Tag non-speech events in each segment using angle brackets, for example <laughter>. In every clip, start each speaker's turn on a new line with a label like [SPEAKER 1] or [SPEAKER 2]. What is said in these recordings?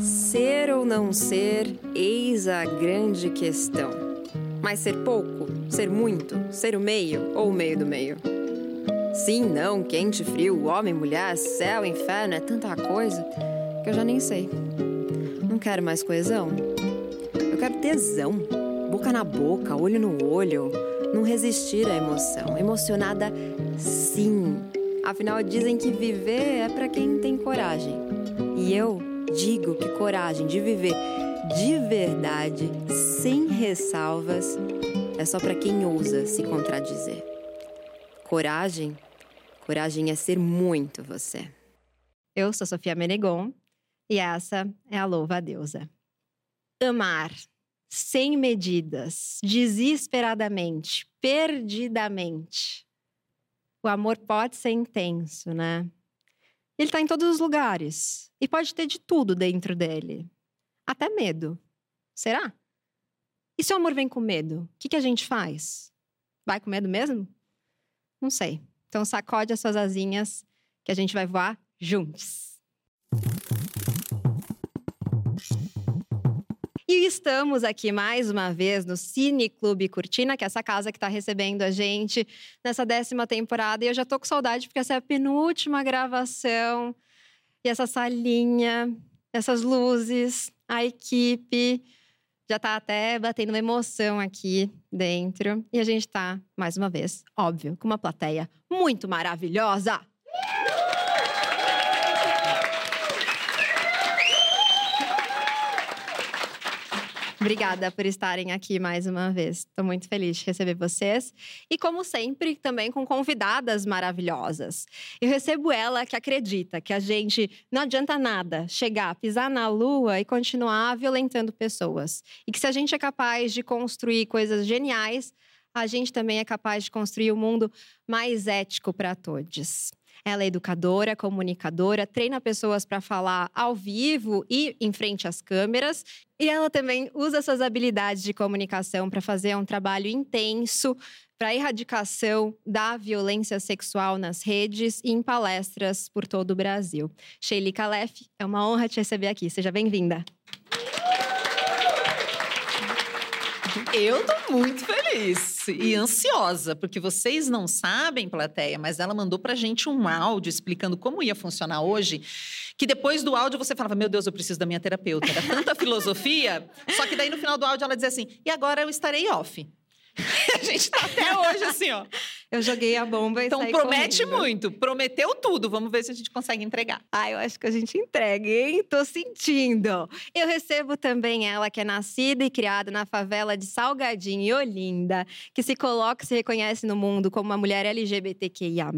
[SPEAKER 1] Ser ou não ser, eis a grande questão. Mas ser pouco, ser muito, ser o meio ou o meio do meio? Sim, não, quente, frio, homem, mulher, céu, inferno, é tanta coisa que eu já nem sei. Não quero mais coesão. Eu quero tesão. Boca na boca, olho no olho. Não resistir à emoção. Emocionada, sim. Afinal, dizem que viver é para quem tem coragem. E eu digo que coragem de viver de verdade, sem ressalvas, é só para quem ousa se contradizer. Coragem, coragem é ser muito você.
[SPEAKER 2] Eu sou Sofia Menegon e essa é a Louva a Deusa. Amar sem medidas, desesperadamente, perdidamente. O amor pode ser intenso, né? Ele está em todos os lugares e pode ter de tudo dentro dele, até medo. Será? E se o amor vem com medo, o que, que a gente faz? Vai com medo mesmo? Não sei. Então sacode as suas asinhas que a gente vai voar juntos. E estamos aqui mais uma vez no Cine Clube Cortina, que é essa casa que está recebendo a gente nessa décima temporada. E eu já tô com saudade, porque essa é a penúltima gravação. E essa salinha, essas luzes, a equipe já tá até batendo uma emoção aqui dentro. E a gente tá, mais uma vez, óbvio, com uma plateia muito maravilhosa. Obrigada por estarem aqui mais uma vez. Estou muito feliz de receber vocês. E, como sempre, também com convidadas maravilhosas. Eu recebo ela que acredita que a gente não adianta nada chegar, pisar na lua e continuar violentando pessoas. E que se a gente é capaz de construir coisas geniais, a gente também é capaz de construir um mundo mais ético para todos. Ela é educadora, comunicadora, treina pessoas para falar ao vivo e em frente às câmeras. E ela também usa suas habilidades de comunicação para fazer um trabalho intenso para a erradicação da violência sexual nas redes e em palestras por todo o Brasil. Sheili Calef, é uma honra te receber aqui. Seja bem-vinda.
[SPEAKER 3] Eu tô muito feliz e ansiosa, porque vocês não sabem, plateia, mas ela mandou pra gente um áudio explicando como ia funcionar hoje, que depois do áudio você falava, meu Deus, eu preciso da minha terapeuta. Era tanta filosofia, só que daí no final do áudio ela dizia assim, e agora eu estarei off. <laughs> a gente tá até hoje assim, ó.
[SPEAKER 2] Eu joguei a bomba e
[SPEAKER 3] Então promete
[SPEAKER 2] correndo.
[SPEAKER 3] muito, prometeu tudo. Vamos ver se a gente consegue entregar.
[SPEAKER 2] Ah, eu acho que a gente entrega, hein? Tô sentindo. Eu recebo também ela, que é nascida e criada na favela de Salgadinho e Olinda, que se coloca e se reconhece no mundo como uma mulher LGBTQIA,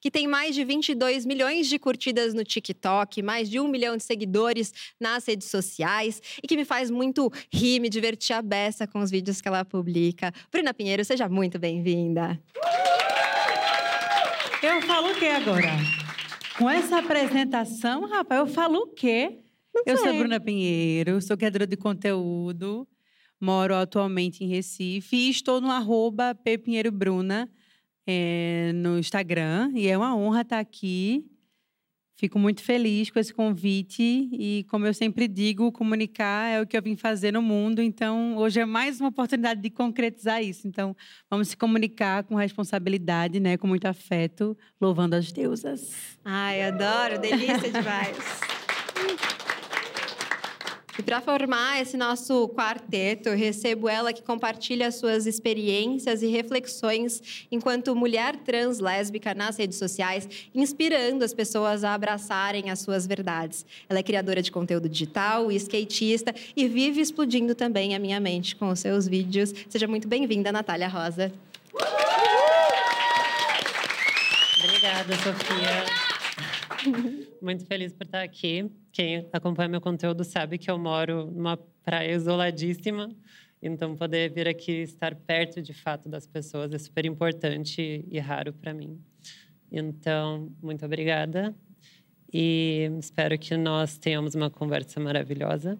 [SPEAKER 2] que tem mais de 22 milhões de curtidas no TikTok, mais de um milhão de seguidores nas redes sociais e que me faz muito rir, me divertir a beça com os vídeos que ela publica. Bruna Pinheiro, seja muito bem-vinda.
[SPEAKER 4] Eu falo o quê agora? Com essa apresentação, rapaz, eu falo o quê? eu sou
[SPEAKER 2] sei.
[SPEAKER 4] Bruna Pinheiro, sou criadora de conteúdo, moro atualmente em Recife e estou no arroba ppinheirobruna é, no Instagram. E é uma honra estar aqui. Fico muito feliz com esse convite e, como eu sempre digo, comunicar é o que eu vim fazer no mundo. Então, hoje é mais uma oportunidade de concretizar isso. Então, vamos se comunicar com responsabilidade, né, com muito afeto, louvando as deusas.
[SPEAKER 2] Ai, adoro, delícia demais. <laughs> E para formar esse nosso quarteto, eu recebo ela que compartilha suas experiências e reflexões enquanto mulher trans lésbica nas redes sociais, inspirando as pessoas a abraçarem as suas verdades. Ela é criadora de conteúdo digital e skatista e vive explodindo também a minha mente com os seus vídeos. Seja muito bem-vinda, Natália Rosa.
[SPEAKER 5] Obrigada, Sofia. <laughs> Muito feliz por estar aqui. Quem acompanha meu conteúdo sabe que eu moro numa praia isoladíssima. Então, poder vir aqui estar perto de fato das pessoas é super importante e raro para mim. Então, muito obrigada. E espero que nós tenhamos uma conversa maravilhosa.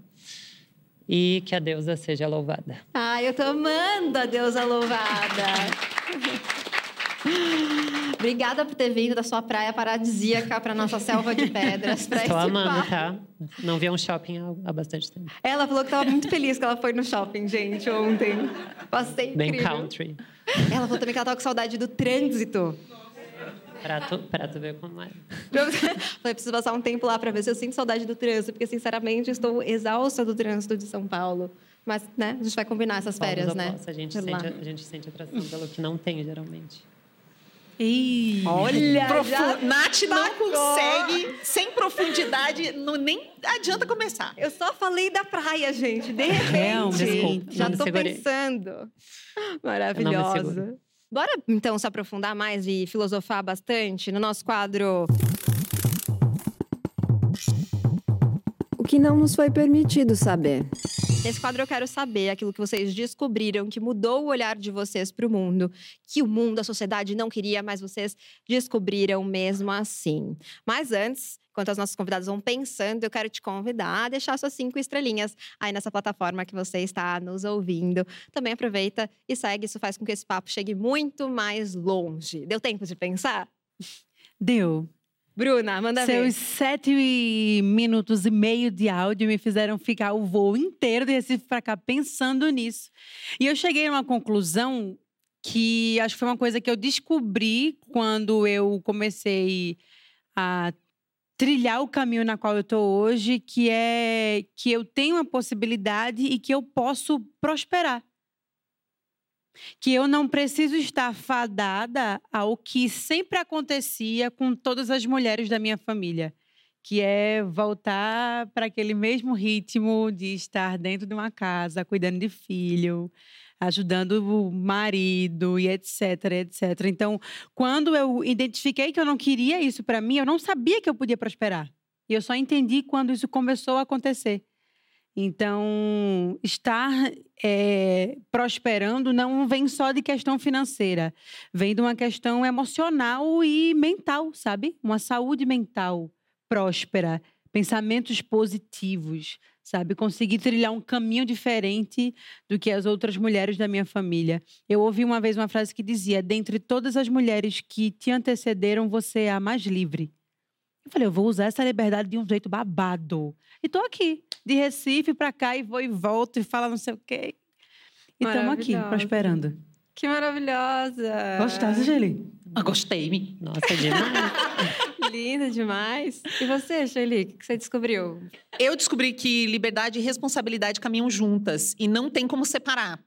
[SPEAKER 5] E que a deusa seja louvada.
[SPEAKER 2] Ai, eu tô amando a deusa louvada. <laughs> Obrigada por ter vindo da sua praia paradisíaca para nossa selva de pedras. Pra
[SPEAKER 5] Estou amando,
[SPEAKER 2] papo.
[SPEAKER 5] tá? Não vi um shopping há, bastante tempo.
[SPEAKER 2] Ela falou que estava muito feliz que ela foi no shopping, gente, ontem. Passei
[SPEAKER 5] Bem
[SPEAKER 2] incrível.
[SPEAKER 5] country.
[SPEAKER 2] Ela falou também que ela tava com saudade do trânsito.
[SPEAKER 5] Pra tu, pra tu ver como é.
[SPEAKER 2] Falei, preciso passar um tempo lá para ver se eu sinto saudade do trânsito, porque, sinceramente, estou exausta do trânsito de São Paulo. Mas, né, a gente vai combinar essas férias, né?
[SPEAKER 5] opostos, A gente, sente, a gente sente atração pelo que não tem, geralmente.
[SPEAKER 4] Ih,
[SPEAKER 2] Olha,
[SPEAKER 3] Profu-
[SPEAKER 2] já
[SPEAKER 3] Nath não
[SPEAKER 2] tacou.
[SPEAKER 3] consegue, sem profundidade, não, nem adianta começar.
[SPEAKER 2] Eu só falei da praia, gente. De repente.
[SPEAKER 4] Realmente.
[SPEAKER 5] Desculpa,
[SPEAKER 2] já
[SPEAKER 5] segurei.
[SPEAKER 2] pensando. Maravilhosa. Bora, então, se aprofundar mais e filosofar bastante no nosso quadro
[SPEAKER 1] O que não nos foi permitido saber.
[SPEAKER 2] Nesse quadro eu quero saber aquilo que vocês descobriram que mudou o olhar de vocês para o mundo, que o mundo, a sociedade não queria, mas vocês descobriram mesmo assim. Mas antes, enquanto as nossas convidadas vão pensando, eu quero te convidar a deixar suas cinco estrelinhas aí nessa plataforma que você está nos ouvindo. Também aproveita e segue, isso faz com que esse papo chegue muito mais longe. Deu tempo de pensar?
[SPEAKER 4] deu.
[SPEAKER 2] Bruna, manda ver.
[SPEAKER 4] Seus sete minutos e meio de áudio me fizeram ficar o voo inteiro de Recife para cá pensando nisso. E eu cheguei a uma conclusão que acho que foi uma coisa que eu descobri quando eu comecei a trilhar o caminho na qual eu estou hoje, que é que eu tenho uma possibilidade e que eu posso prosperar. Que eu não preciso estar fadada ao que sempre acontecia com todas as mulheres da minha família, que é voltar para aquele mesmo ritmo de estar dentro de uma casa, cuidando de filho, ajudando o marido e etc, etc. Então, quando eu identifiquei que eu não queria isso para mim, eu não sabia que eu podia prosperar. E eu só entendi quando isso começou a acontecer. Então, estar eh, prosperando não vem só de questão financeira, vem de uma questão emocional e mental, sabe? Uma saúde mental próspera, pensamentos positivos, sabe? Conseguir trilhar um caminho diferente do que as outras mulheres da minha família. Eu ouvi uma vez uma frase que dizia: dentre todas as mulheres que te antecederam, você é a mais livre. Eu falei, eu vou usar essa liberdade de um jeito babado. E tô aqui, de Recife pra cá, e vou e volto, e fala não sei o quê. E estamos aqui, prosperando.
[SPEAKER 2] Que maravilhosa!
[SPEAKER 4] Gostaste, Geli?
[SPEAKER 3] Ah, gostei.
[SPEAKER 5] Nossa, demais. <laughs>
[SPEAKER 2] Linda demais. E você, Shelly, o que que você descobriu?
[SPEAKER 3] Eu descobri que liberdade e responsabilidade caminham juntas e não tem como separar.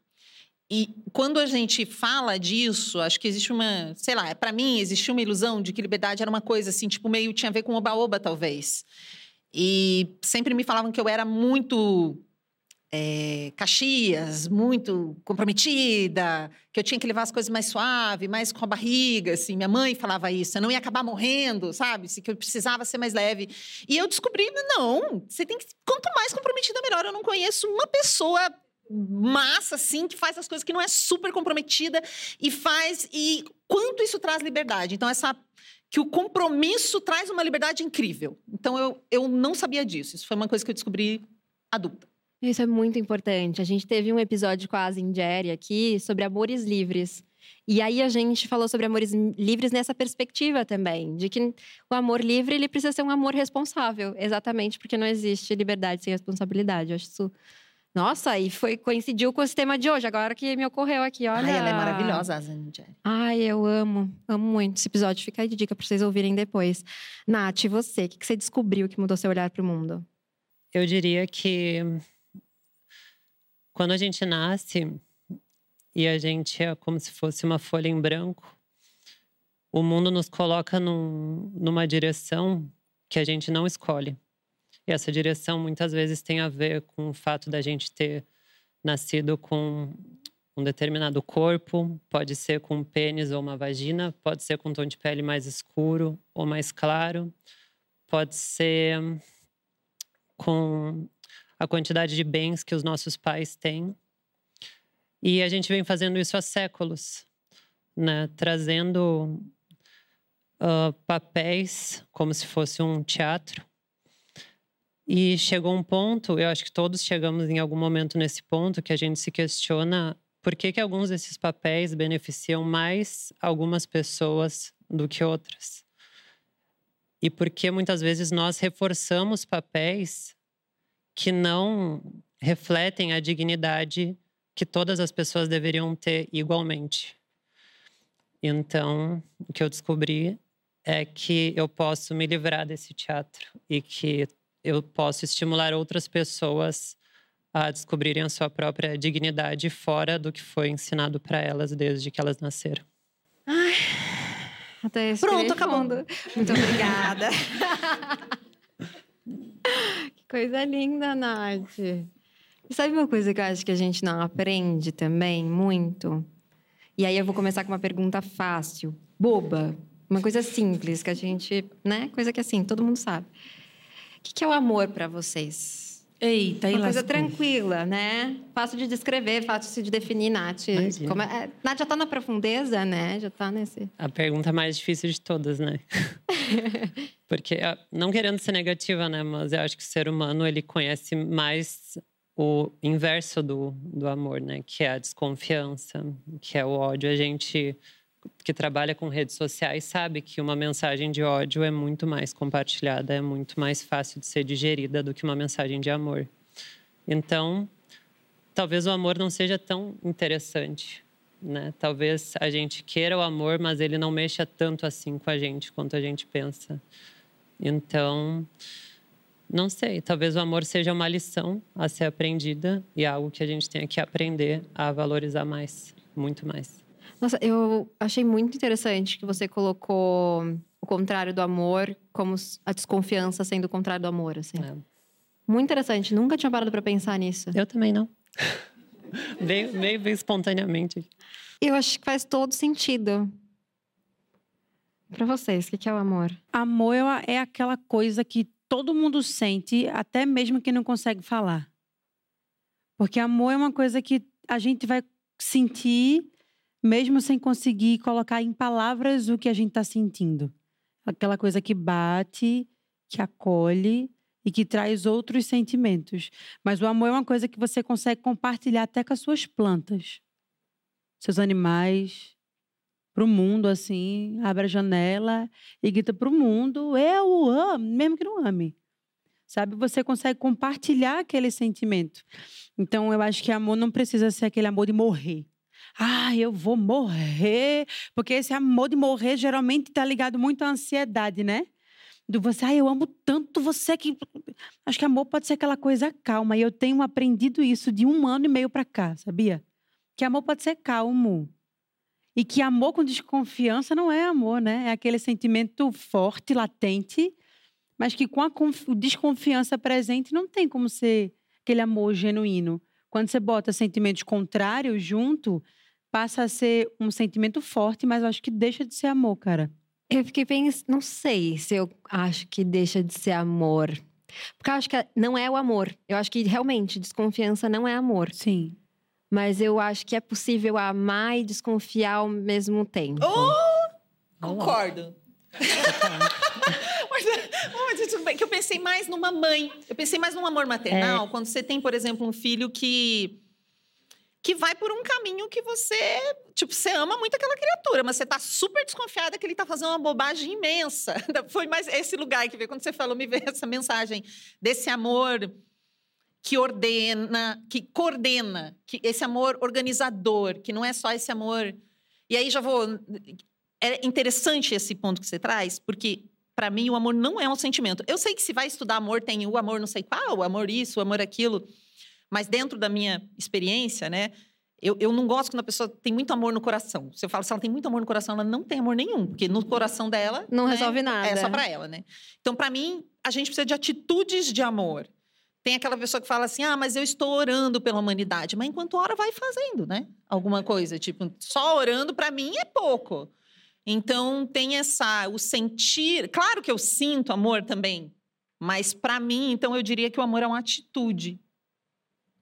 [SPEAKER 3] E quando a gente fala disso, acho que existe uma, sei lá, para mim existia uma ilusão de que liberdade era uma coisa assim, tipo meio tinha a ver com oba-oba talvez. E sempre me falavam que eu era muito é, caxias, muito comprometida, que eu tinha que levar as coisas mais suave, mais com a barriga, assim. Minha mãe falava isso, eu não ia acabar morrendo, sabe? Que eu precisava ser mais leve. E eu descobri, não, você tem que quanto mais comprometida melhor. Eu não conheço uma pessoa massa assim que faz as coisas que não é super comprometida e faz e quanto isso traz liberdade. Então essa que o compromisso traz uma liberdade incrível. Então eu, eu não sabia disso. Isso foi uma coisa que eu descobri adulta.
[SPEAKER 2] Isso é muito importante. A gente teve um episódio com a Zinderi aqui sobre amores livres. E aí a gente falou sobre amores livres nessa perspectiva também, de que o amor livre ele precisa ser um amor responsável, exatamente porque não existe liberdade sem responsabilidade. Eu acho isso nossa, e foi coincidiu com esse tema de hoje, agora que me ocorreu aqui, olha.
[SPEAKER 3] Ai, ela é maravilhosa, a Zanjari.
[SPEAKER 2] Ai, eu amo, amo muito esse episódio. Fica aí de dica para vocês ouvirem depois. Nath, e você? O que que você descobriu que mudou seu olhar para o mundo?
[SPEAKER 5] Eu diria que quando a gente nasce e a gente é como se fosse uma folha em branco, o mundo nos coloca num- numa direção que a gente não escolhe. E essa direção muitas vezes tem a ver com o fato da gente ter nascido com um determinado corpo, pode ser com um pênis ou uma vagina, pode ser com um tom de pele mais escuro ou mais claro, pode ser com a quantidade de bens que os nossos pais têm. E a gente vem fazendo isso há séculos, né? trazendo ah, papéis como se fosse um teatro. E chegou um ponto, eu acho que todos chegamos em algum momento nesse ponto, que a gente se questiona por que, que alguns desses papéis beneficiam mais algumas pessoas do que outras. E porque muitas vezes nós reforçamos papéis que não refletem a dignidade que todas as pessoas deveriam ter igualmente. Então, o que eu descobri é que eu posso me livrar desse teatro e que eu posso estimular outras pessoas a descobrirem a sua própria dignidade fora do que foi ensinado para elas desde que elas nasceram.
[SPEAKER 2] Ai, até
[SPEAKER 3] Pronto, acabou.
[SPEAKER 2] Muito obrigada. <laughs> que coisa linda, Nath. E sabe uma coisa que eu acho que a gente não aprende também muito? E aí eu vou começar com uma pergunta fácil, boba, uma coisa simples que a gente, né? Coisa que assim, todo mundo sabe. O que é o amor para vocês?
[SPEAKER 4] Eita,
[SPEAKER 2] Uma coisa
[SPEAKER 4] lascou.
[SPEAKER 2] tranquila, né? Fácil de descrever, fácil de definir, Nath.
[SPEAKER 5] Imagina.
[SPEAKER 2] Como é- é, Nath já tá na profundeza, né? Já tá nesse.
[SPEAKER 5] A pergunta mais difícil de todas, né? <laughs> Porque, não querendo ser negativa, né? Mas eu acho que o ser humano, ele conhece mais o inverso do, do amor, né? Que é a desconfiança, que é o ódio. A gente que trabalha com redes sociais sabe que uma mensagem de ódio é muito mais compartilhada, é muito mais fácil de ser digerida do que uma mensagem de amor. Então, talvez o amor não seja tão interessante, né? Talvez a gente queira o amor, mas ele não mexa tanto assim com a gente quanto a gente pensa. Então, não sei, talvez o amor seja uma lição a ser aprendida e algo que a gente tenha que aprender a valorizar mais, muito mais.
[SPEAKER 2] Nossa, eu achei muito interessante que você colocou o contrário do amor como a desconfiança sendo o contrário do amor, assim.
[SPEAKER 5] É.
[SPEAKER 2] Muito interessante. Nunca tinha parado para pensar nisso.
[SPEAKER 5] Eu também não. Veio, veio, veio espontaneamente.
[SPEAKER 2] Eu acho que faz todo sentido. Para vocês, o que é o amor?
[SPEAKER 4] Amor é é aquela coisa que todo mundo sente, até mesmo quem não consegue falar. Porque amor é uma coisa que a gente vai sentir, mesmo sem conseguir colocar em palavras o que a gente está sentindo. Aquela coisa que bate, que acolhe e que traz outros sentimentos. Mas o amor é uma coisa que você consegue compartilhar até com as suas plantas, seus animais, para o mundo, assim, abre a janela e grita para o mundo: Eu o amo, mesmo que não ame. Sabe? Você consegue compartilhar aquele sentimento. Então, eu acho que amor não precisa ser aquele amor de morrer. Ah, eu vou morrer. Porque esse amor de morrer geralmente está ligado muito à ansiedade, né? Do você, ah, eu amo tanto você que. Acho que amor pode ser aquela coisa calma. E eu tenho aprendido isso de um ano e meio para cá, sabia? Que amor pode ser calmo. E que amor com desconfiança não é amor, né? É aquele sentimento forte, latente, mas que com a conf- desconfiança presente não tem como ser aquele amor genuíno. Quando você bota sentimentos contrários junto, passa a ser um sentimento forte, mas eu acho que deixa de ser amor, cara.
[SPEAKER 2] Eu fiquei pensando, não sei se eu acho que deixa de ser amor. Porque eu acho que não é o amor. Eu acho que realmente desconfiança não é amor.
[SPEAKER 4] Sim.
[SPEAKER 2] Mas eu acho que é possível amar e desconfiar ao mesmo tempo.
[SPEAKER 3] Oh! Concordo. <laughs> mas, bem, que eu pensei mais numa mãe. Eu pensei mais num amor maternal, quando você tem, por exemplo, um filho que que vai por um caminho que você, tipo, você ama muito aquela criatura, mas você tá super desconfiada que ele tá fazendo uma bobagem imensa. <laughs> Foi mais esse lugar que veio quando você falou, me veio essa mensagem desse amor que ordena, que coordena, que esse amor organizador, que não é só esse amor. E aí já vou é interessante esse ponto que você traz, porque para mim o amor não é um sentimento. Eu sei que se vai estudar amor tem o amor não sei qual, o amor isso, o amor aquilo, mas dentro da minha experiência, né? Eu, eu não gosto quando a pessoa tem muito amor no coração. Se eu falo se ela tem muito amor no coração, ela não tem amor nenhum, porque no coração dela
[SPEAKER 2] Não
[SPEAKER 3] né,
[SPEAKER 2] resolve nada.
[SPEAKER 3] É só para ela, né? Então, para mim, a gente precisa de atitudes de amor. Tem aquela pessoa que fala assim: ah, mas eu estou orando pela humanidade. Mas enquanto ora, vai fazendo, né? Alguma coisa. Tipo, só orando, para mim, é pouco. Então, tem essa. O sentir. Claro que eu sinto amor também. Mas, para mim, então, eu diria que o amor é uma atitude.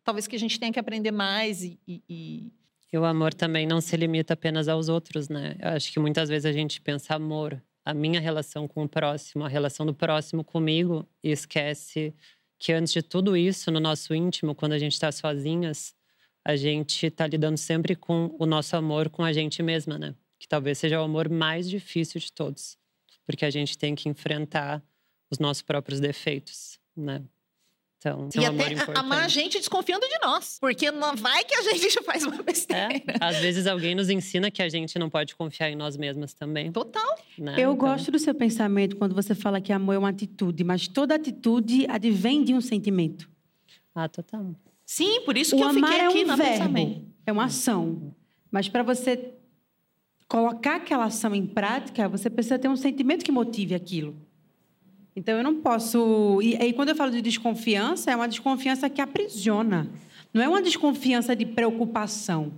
[SPEAKER 3] Talvez que a gente tenha que aprender mais e- e- e
[SPEAKER 5] E o amor também não se limita apenas aos outros, né? Eu acho que muitas vezes a gente pensa amor, a minha relação com o próximo, a relação do próximo comigo, e esquece que antes de tudo isso, no nosso íntimo, quando a gente está sozinhas, a gente está lidando sempre com o nosso amor com a gente mesma, né? que talvez seja o amor mais difícil de todos, porque a gente tem que enfrentar os nossos próprios defeitos, né? Então,
[SPEAKER 3] e é um até amar a gente desconfiando de nós. Porque não vai que a gente já <laughs> faz uma besteira.
[SPEAKER 5] É, às vezes alguém nos ensina que a gente não pode confiar em nós mesmas também.
[SPEAKER 3] Total.
[SPEAKER 4] Né? Eu então... gosto do seu pensamento quando você fala que amor é uma atitude, mas toda atitude advém de um sentimento.
[SPEAKER 5] Ah, total.
[SPEAKER 3] Sim, por isso que o eu fiquei
[SPEAKER 4] é
[SPEAKER 3] aqui
[SPEAKER 4] um verbo, pensamento. É uma ação. Mas para você colocar aquela ação em prática, você precisa ter um sentimento que motive aquilo. Então eu não posso. E aí, quando eu falo de desconfiança, é uma desconfiança que aprisiona. Não é uma desconfiança de preocupação.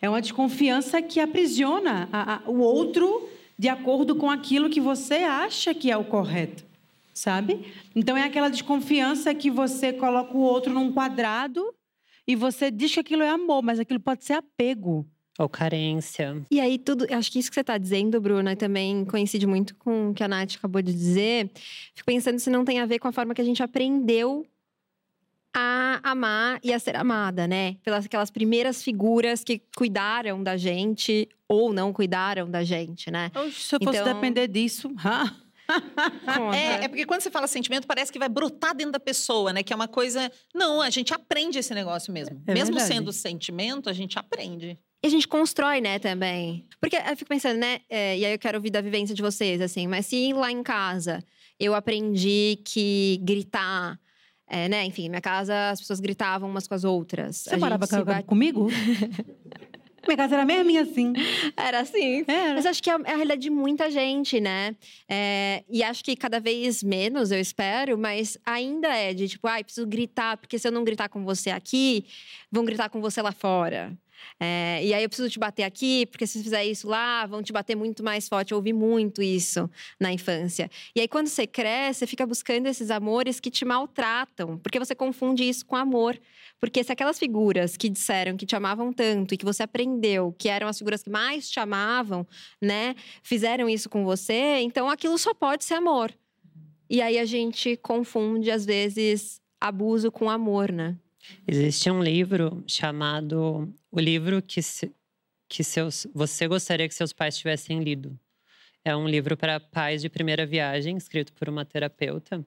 [SPEAKER 4] É uma desconfiança que aprisiona a, a, o outro de acordo com aquilo que você acha que é o correto. Sabe? Então é aquela desconfiança que você coloca o outro num quadrado e você diz que aquilo é amor, mas aquilo pode ser apego.
[SPEAKER 5] Ou carência.
[SPEAKER 2] E aí, tudo. Acho que isso que você está dizendo, Bruna, também coincide muito com o que a Nath acabou de dizer. Fico pensando se não tem a ver com a forma que a gente aprendeu a amar e a ser amada, né? Pelas aquelas primeiras figuras que cuidaram da gente ou não cuidaram da gente, né?
[SPEAKER 4] Se eu fosse então... depender disso. <laughs>
[SPEAKER 3] é, é porque quando você fala sentimento, parece que vai brotar dentro da pessoa, né? Que é uma coisa. Não, a gente aprende esse negócio mesmo. É mesmo verdade. sendo sentimento, a gente aprende.
[SPEAKER 2] E a gente constrói, né, também. Porque eu fico pensando, né? É, e aí eu quero ouvir da vivência de vocês, assim. Mas se lá em casa eu aprendi que gritar. É, né? Enfim, minha casa as pessoas gritavam umas com as outras.
[SPEAKER 4] Você morava bate... comigo? <laughs> Minha casa era mesmo assim.
[SPEAKER 2] Era assim. Era. Mas acho que é, é a realidade de muita gente, né? É, e acho que cada vez menos, eu espero, mas ainda é de tipo, ai, ah, preciso gritar, porque se eu não gritar com você aqui, vão gritar com você lá fora. É, e aí eu preciso te bater aqui, porque se você fizer isso lá, vão te bater muito mais forte. Eu ouvi muito isso na infância. E aí, quando você cresce, você fica buscando esses amores que te maltratam, porque você confunde isso com amor. Porque se aquelas figuras que disseram que te amavam tanto e que você aprendeu que eram as figuras que mais te amavam, né, fizeram isso com você, então aquilo só pode ser amor. E aí a gente confunde, às vezes, abuso com amor, né?
[SPEAKER 5] Existe um livro chamado O Livro que, se, que seus, você gostaria que seus pais tivessem lido. É um livro para pais de primeira viagem, escrito por uma terapeuta.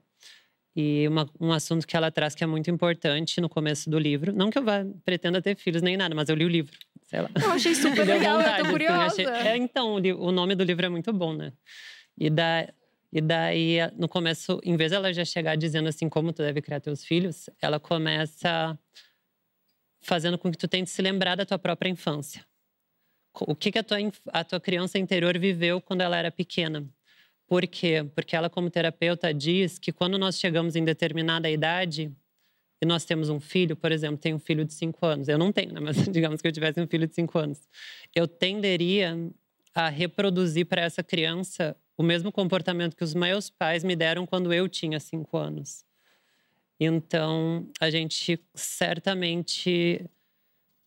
[SPEAKER 5] E uma, um assunto que ela traz que é muito importante no começo do livro. Não que eu vá, pretenda ter filhos nem nada, mas eu li o livro. Sei lá.
[SPEAKER 2] Eu achei super legal, vontade, eu tô curiosa.
[SPEAKER 5] Assim, achei... é, então, o, o nome do livro é muito bom, né? E da, e daí, no começo, em vez dela já chegar dizendo assim como tu deve criar teus filhos, ela começa fazendo com que tu tente se lembrar da tua própria infância. O que, que a, tua, a tua criança interior viveu quando ela era pequena. Por quê? Porque ela, como terapeuta, diz que quando nós chegamos em determinada idade e nós temos um filho, por exemplo, tem um filho de cinco anos. Eu não tenho, né? Mas <laughs> digamos que eu tivesse um filho de cinco anos. Eu tenderia a reproduzir para essa criança o mesmo comportamento que os meus pais me deram quando eu tinha cinco anos. Então, a gente certamente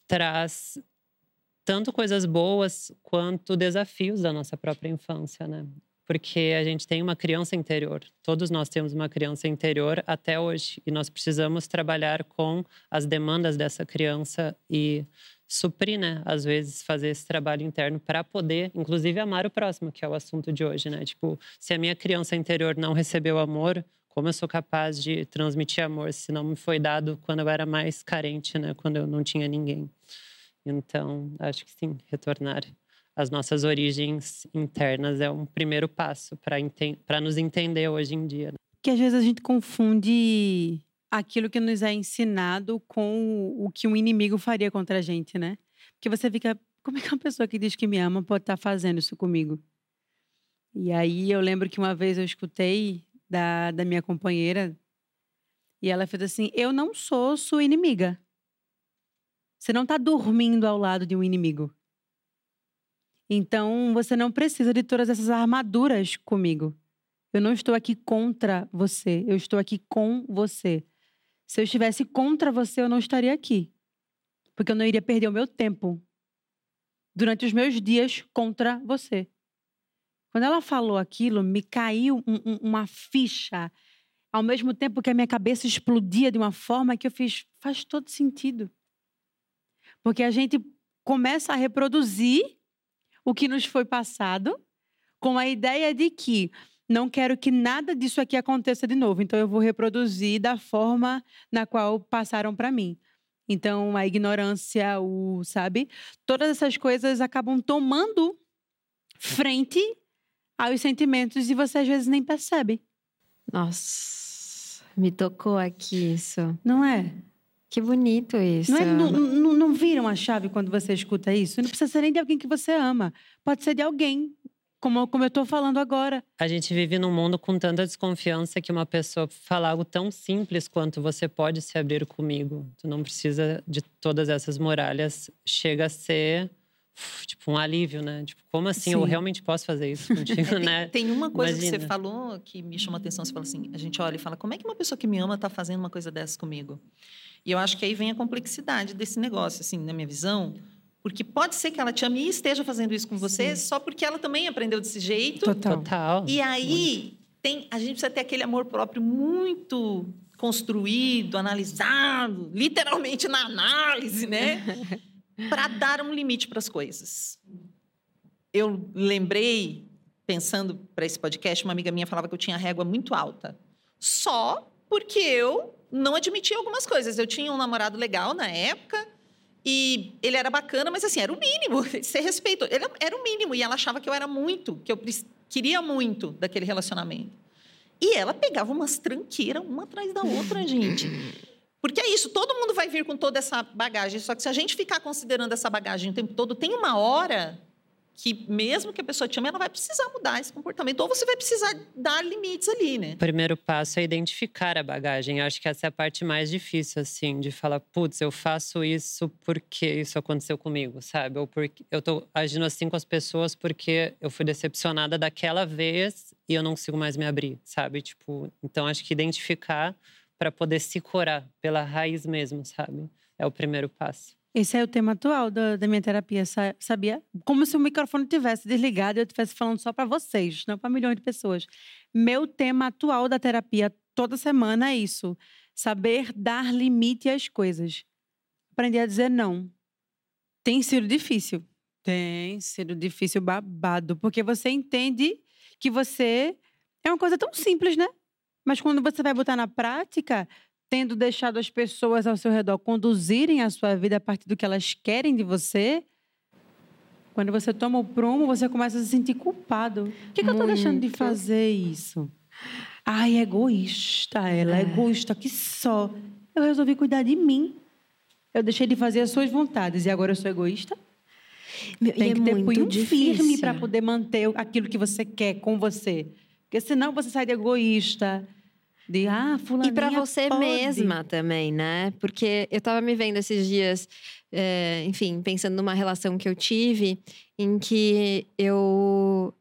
[SPEAKER 5] traz tanto coisas boas quanto desafios da nossa própria infância, né? Porque a gente tem uma criança interior. Todos nós temos uma criança interior até hoje e nós precisamos trabalhar com as demandas dessa criança e suprir, né? Às vezes fazer esse trabalho interno para poder, inclusive, amar o próximo, que é o assunto de hoje, né? Tipo, se a minha criança interior não recebeu amor, como eu sou capaz de transmitir amor se não me foi dado quando eu era mais carente, né? Quando eu não tinha ninguém. Então, acho que sim, retornar às nossas origens internas é um primeiro passo para nos entender hoje em dia. Né?
[SPEAKER 4] Que às vezes a gente confunde aquilo que nos é ensinado com o que um inimigo faria contra a gente, né? Porque você fica, como é que uma pessoa que diz que me ama pode estar tá fazendo isso comigo? E aí eu lembro que uma vez eu escutei da, da minha companheira e ela fez assim: Eu não sou sua inimiga. Você não está dormindo ao lado de um inimigo. Então você não precisa de todas essas armaduras comigo. Eu não estou aqui contra você, eu estou aqui com você. Se eu estivesse contra você, eu não estaria aqui. Porque eu não iria perder o meu tempo durante os meus dias contra você. Quando ela falou aquilo, me caiu um, um, uma ficha, ao mesmo tempo que a minha cabeça explodia de uma forma que eu fiz, faz todo sentido. Porque a gente começa a reproduzir o que nos foi passado, com a ideia de que não quero que nada disso aqui aconteça de novo, então eu vou reproduzir da forma na qual passaram para mim. Então, a ignorância, o, sabe? Todas essas coisas acabam tomando frente aos sentimentos e você às vezes nem percebe.
[SPEAKER 2] Nossa, me tocou aqui isso.
[SPEAKER 4] Não é?
[SPEAKER 2] Que bonito isso.
[SPEAKER 4] Não, é, não, não, não viram a chave quando você escuta isso? Não precisa ser nem de alguém que você ama. Pode ser de alguém como, como eu estou falando agora.
[SPEAKER 5] A gente vive num mundo com tanta desconfiança que uma pessoa falar algo tão simples quanto você pode se abrir comigo. Tu não precisa de todas essas muralhas. Chega a ser tipo um alívio, né? Tipo, como assim Sim. eu realmente posso fazer isso <laughs> contigo,
[SPEAKER 3] tem,
[SPEAKER 5] né?
[SPEAKER 3] Tem uma coisa Imagina. que você falou que me chamou a atenção. Você fala assim, a gente olha e fala, como é que uma pessoa que me ama está fazendo uma coisa dessa comigo? E eu acho que aí vem a complexidade desse negócio, assim, na minha visão porque pode ser que ela te ame e esteja fazendo isso com você Sim. só porque ela também aprendeu desse jeito.
[SPEAKER 4] Total.
[SPEAKER 5] Total.
[SPEAKER 3] E aí, tem, a gente precisa ter aquele amor próprio muito construído, analisado, literalmente na análise, né? <laughs> para dar um limite para as coisas. Eu lembrei, pensando para esse podcast, uma amiga minha falava que eu tinha régua muito alta. Só porque eu não admitia algumas coisas. Eu tinha um namorado legal na época, e ele era bacana, mas assim, era o mínimo. <laughs> Ser respeito. Ele era o mínimo. E ela achava que eu era muito, que eu queria muito daquele relacionamento. E ela pegava umas tranqueiras, uma atrás da outra, gente. Porque é isso, todo mundo vai vir com toda essa bagagem. Só que se a gente ficar considerando essa bagagem o tempo todo, tem uma hora que mesmo que a pessoa te ame, ela vai precisar mudar esse comportamento. Ou você vai precisar dar limites ali, né?
[SPEAKER 5] O primeiro passo é identificar a bagagem. Eu acho que essa é a parte mais difícil, assim, de falar, putz, eu faço isso porque isso aconteceu comigo, sabe? Ou porque eu tô agindo assim com as pessoas porque eu fui decepcionada daquela vez e eu não consigo mais me abrir, sabe? Tipo, então acho que identificar para poder se curar pela raiz mesmo, sabe? É o primeiro passo.
[SPEAKER 4] Esse é o tema atual da, da minha terapia, sabia? Como se o microfone tivesse desligado e eu estivesse falando só para vocês, não para milhões de pessoas. Meu tema atual da terapia toda semana é isso: saber dar limite às coisas. Aprender a dizer não. Tem sido difícil. Tem sido difícil babado, porque você entende que você é uma coisa tão simples, né? Mas quando você vai botar na prática, tendo deixado as pessoas ao seu redor conduzirem a sua vida a partir do que elas querem de você, quando você toma o prumo, você começa a se sentir culpado. Por que, que eu estou deixando de fazer isso? Ai, é egoísta, ela é, é egoísta que só. Eu resolvi cuidar de mim. Eu deixei de fazer as suas vontades e agora eu sou egoísta?
[SPEAKER 2] Meu,
[SPEAKER 4] Tem
[SPEAKER 2] é
[SPEAKER 4] que ter punho
[SPEAKER 2] difícil.
[SPEAKER 4] firme para poder manter aquilo que você quer com você. Porque senão você sai de egoísta, de, ah,
[SPEAKER 2] E para você pode. mesma também, né? Porque eu tava me vendo esses dias, é, enfim, pensando numa relação que eu tive, em que eu.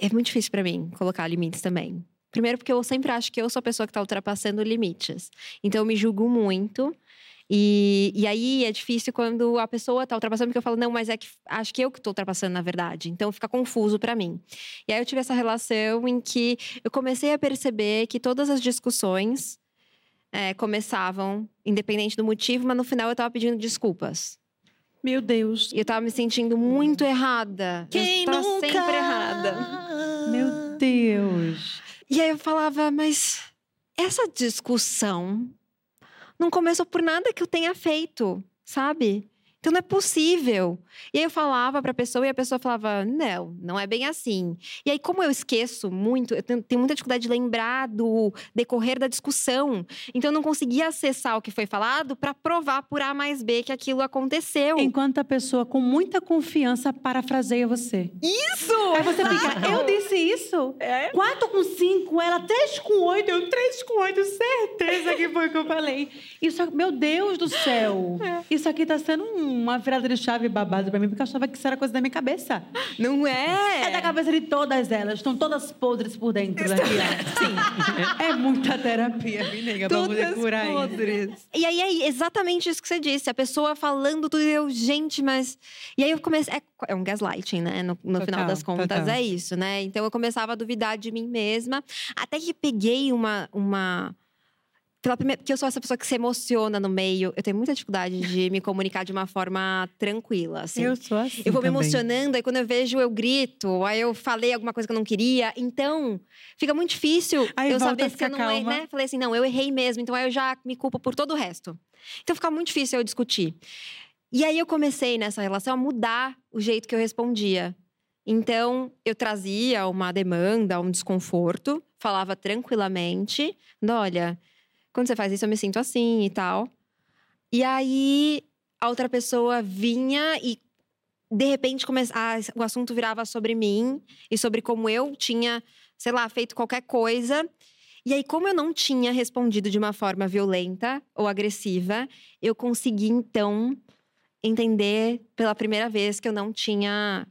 [SPEAKER 2] É muito difícil para mim colocar limites também. Primeiro, porque eu sempre acho que eu sou a pessoa que tá ultrapassando limites. Então, eu me julgo muito. E, e aí é difícil quando a pessoa tá ultrapassando, porque eu falo, não, mas é que acho que eu que tô ultrapassando, na verdade. Então fica confuso para mim. E aí eu tive essa relação em que eu comecei a perceber que todas as discussões é, começavam, independente do motivo, mas no final eu tava pedindo desculpas.
[SPEAKER 4] Meu Deus.
[SPEAKER 2] E eu tava me sentindo muito errada.
[SPEAKER 3] Quem
[SPEAKER 2] eu tava
[SPEAKER 3] nunca?
[SPEAKER 2] sempre errada.
[SPEAKER 4] Meu Deus.
[SPEAKER 2] E aí eu falava, mas essa discussão não começou por nada que eu tenha feito, sabe? Então não é possível. E aí eu falava para a pessoa e a pessoa falava: "Não, não é bem assim". E aí como eu esqueço muito, eu tenho, muita dificuldade de lembrar do decorrer da discussão. Então eu não conseguia acessar o que foi falado para provar por A mais B que aquilo aconteceu.
[SPEAKER 4] Enquanto a pessoa com muita confiança parafraseia você.
[SPEAKER 2] Isso!
[SPEAKER 4] Aí você fica: "Eu disse isso?". É. Quatro com cinco, ela três com oito, eu três com oito, certeza que foi o que eu falei. Isso, meu Deus do céu. É. Isso aqui tá sendo um uma virada de chave babado para mim, porque eu achava que isso era coisa da minha cabeça.
[SPEAKER 2] Não é?
[SPEAKER 4] É da cabeça de todas elas. Estão todas podres por dentro daqui. <laughs> Sim. É muita terapia, me nega, pra poder curar podres.
[SPEAKER 2] isso. E aí é exatamente isso que você disse. A pessoa falando tudo e eu, gente, mas. E aí eu comecei. É, é um gaslighting, né? No, no total, final das contas, total. é isso, né? Então eu começava a duvidar de mim mesma. Até que peguei uma. uma pela primeira, porque eu sou essa pessoa que se emociona no meio, eu tenho muita dificuldade de me comunicar de uma forma tranquila, assim.
[SPEAKER 4] Eu sou assim.
[SPEAKER 2] Eu vou me
[SPEAKER 4] também.
[SPEAKER 2] emocionando, aí quando eu vejo, eu grito, aí eu falei alguma coisa que eu não queria. Então, fica muito difícil
[SPEAKER 4] Aí
[SPEAKER 2] eu saber se eu não errei, né? Falei assim, não, eu errei mesmo, então aí eu já me culpo por todo o resto. Então fica muito difícil eu discutir. E aí eu comecei nessa relação a mudar o jeito que eu respondia. Então, eu trazia uma demanda, um desconforto, falava tranquilamente, olha, quando você faz isso eu me sinto assim e tal. E aí a outra pessoa vinha e de repente come... ah, o assunto virava sobre mim e sobre como eu tinha, sei lá, feito qualquer coisa. E aí, como eu não tinha respondido de uma forma violenta ou agressiva, eu consegui então entender pela primeira vez que eu não tinha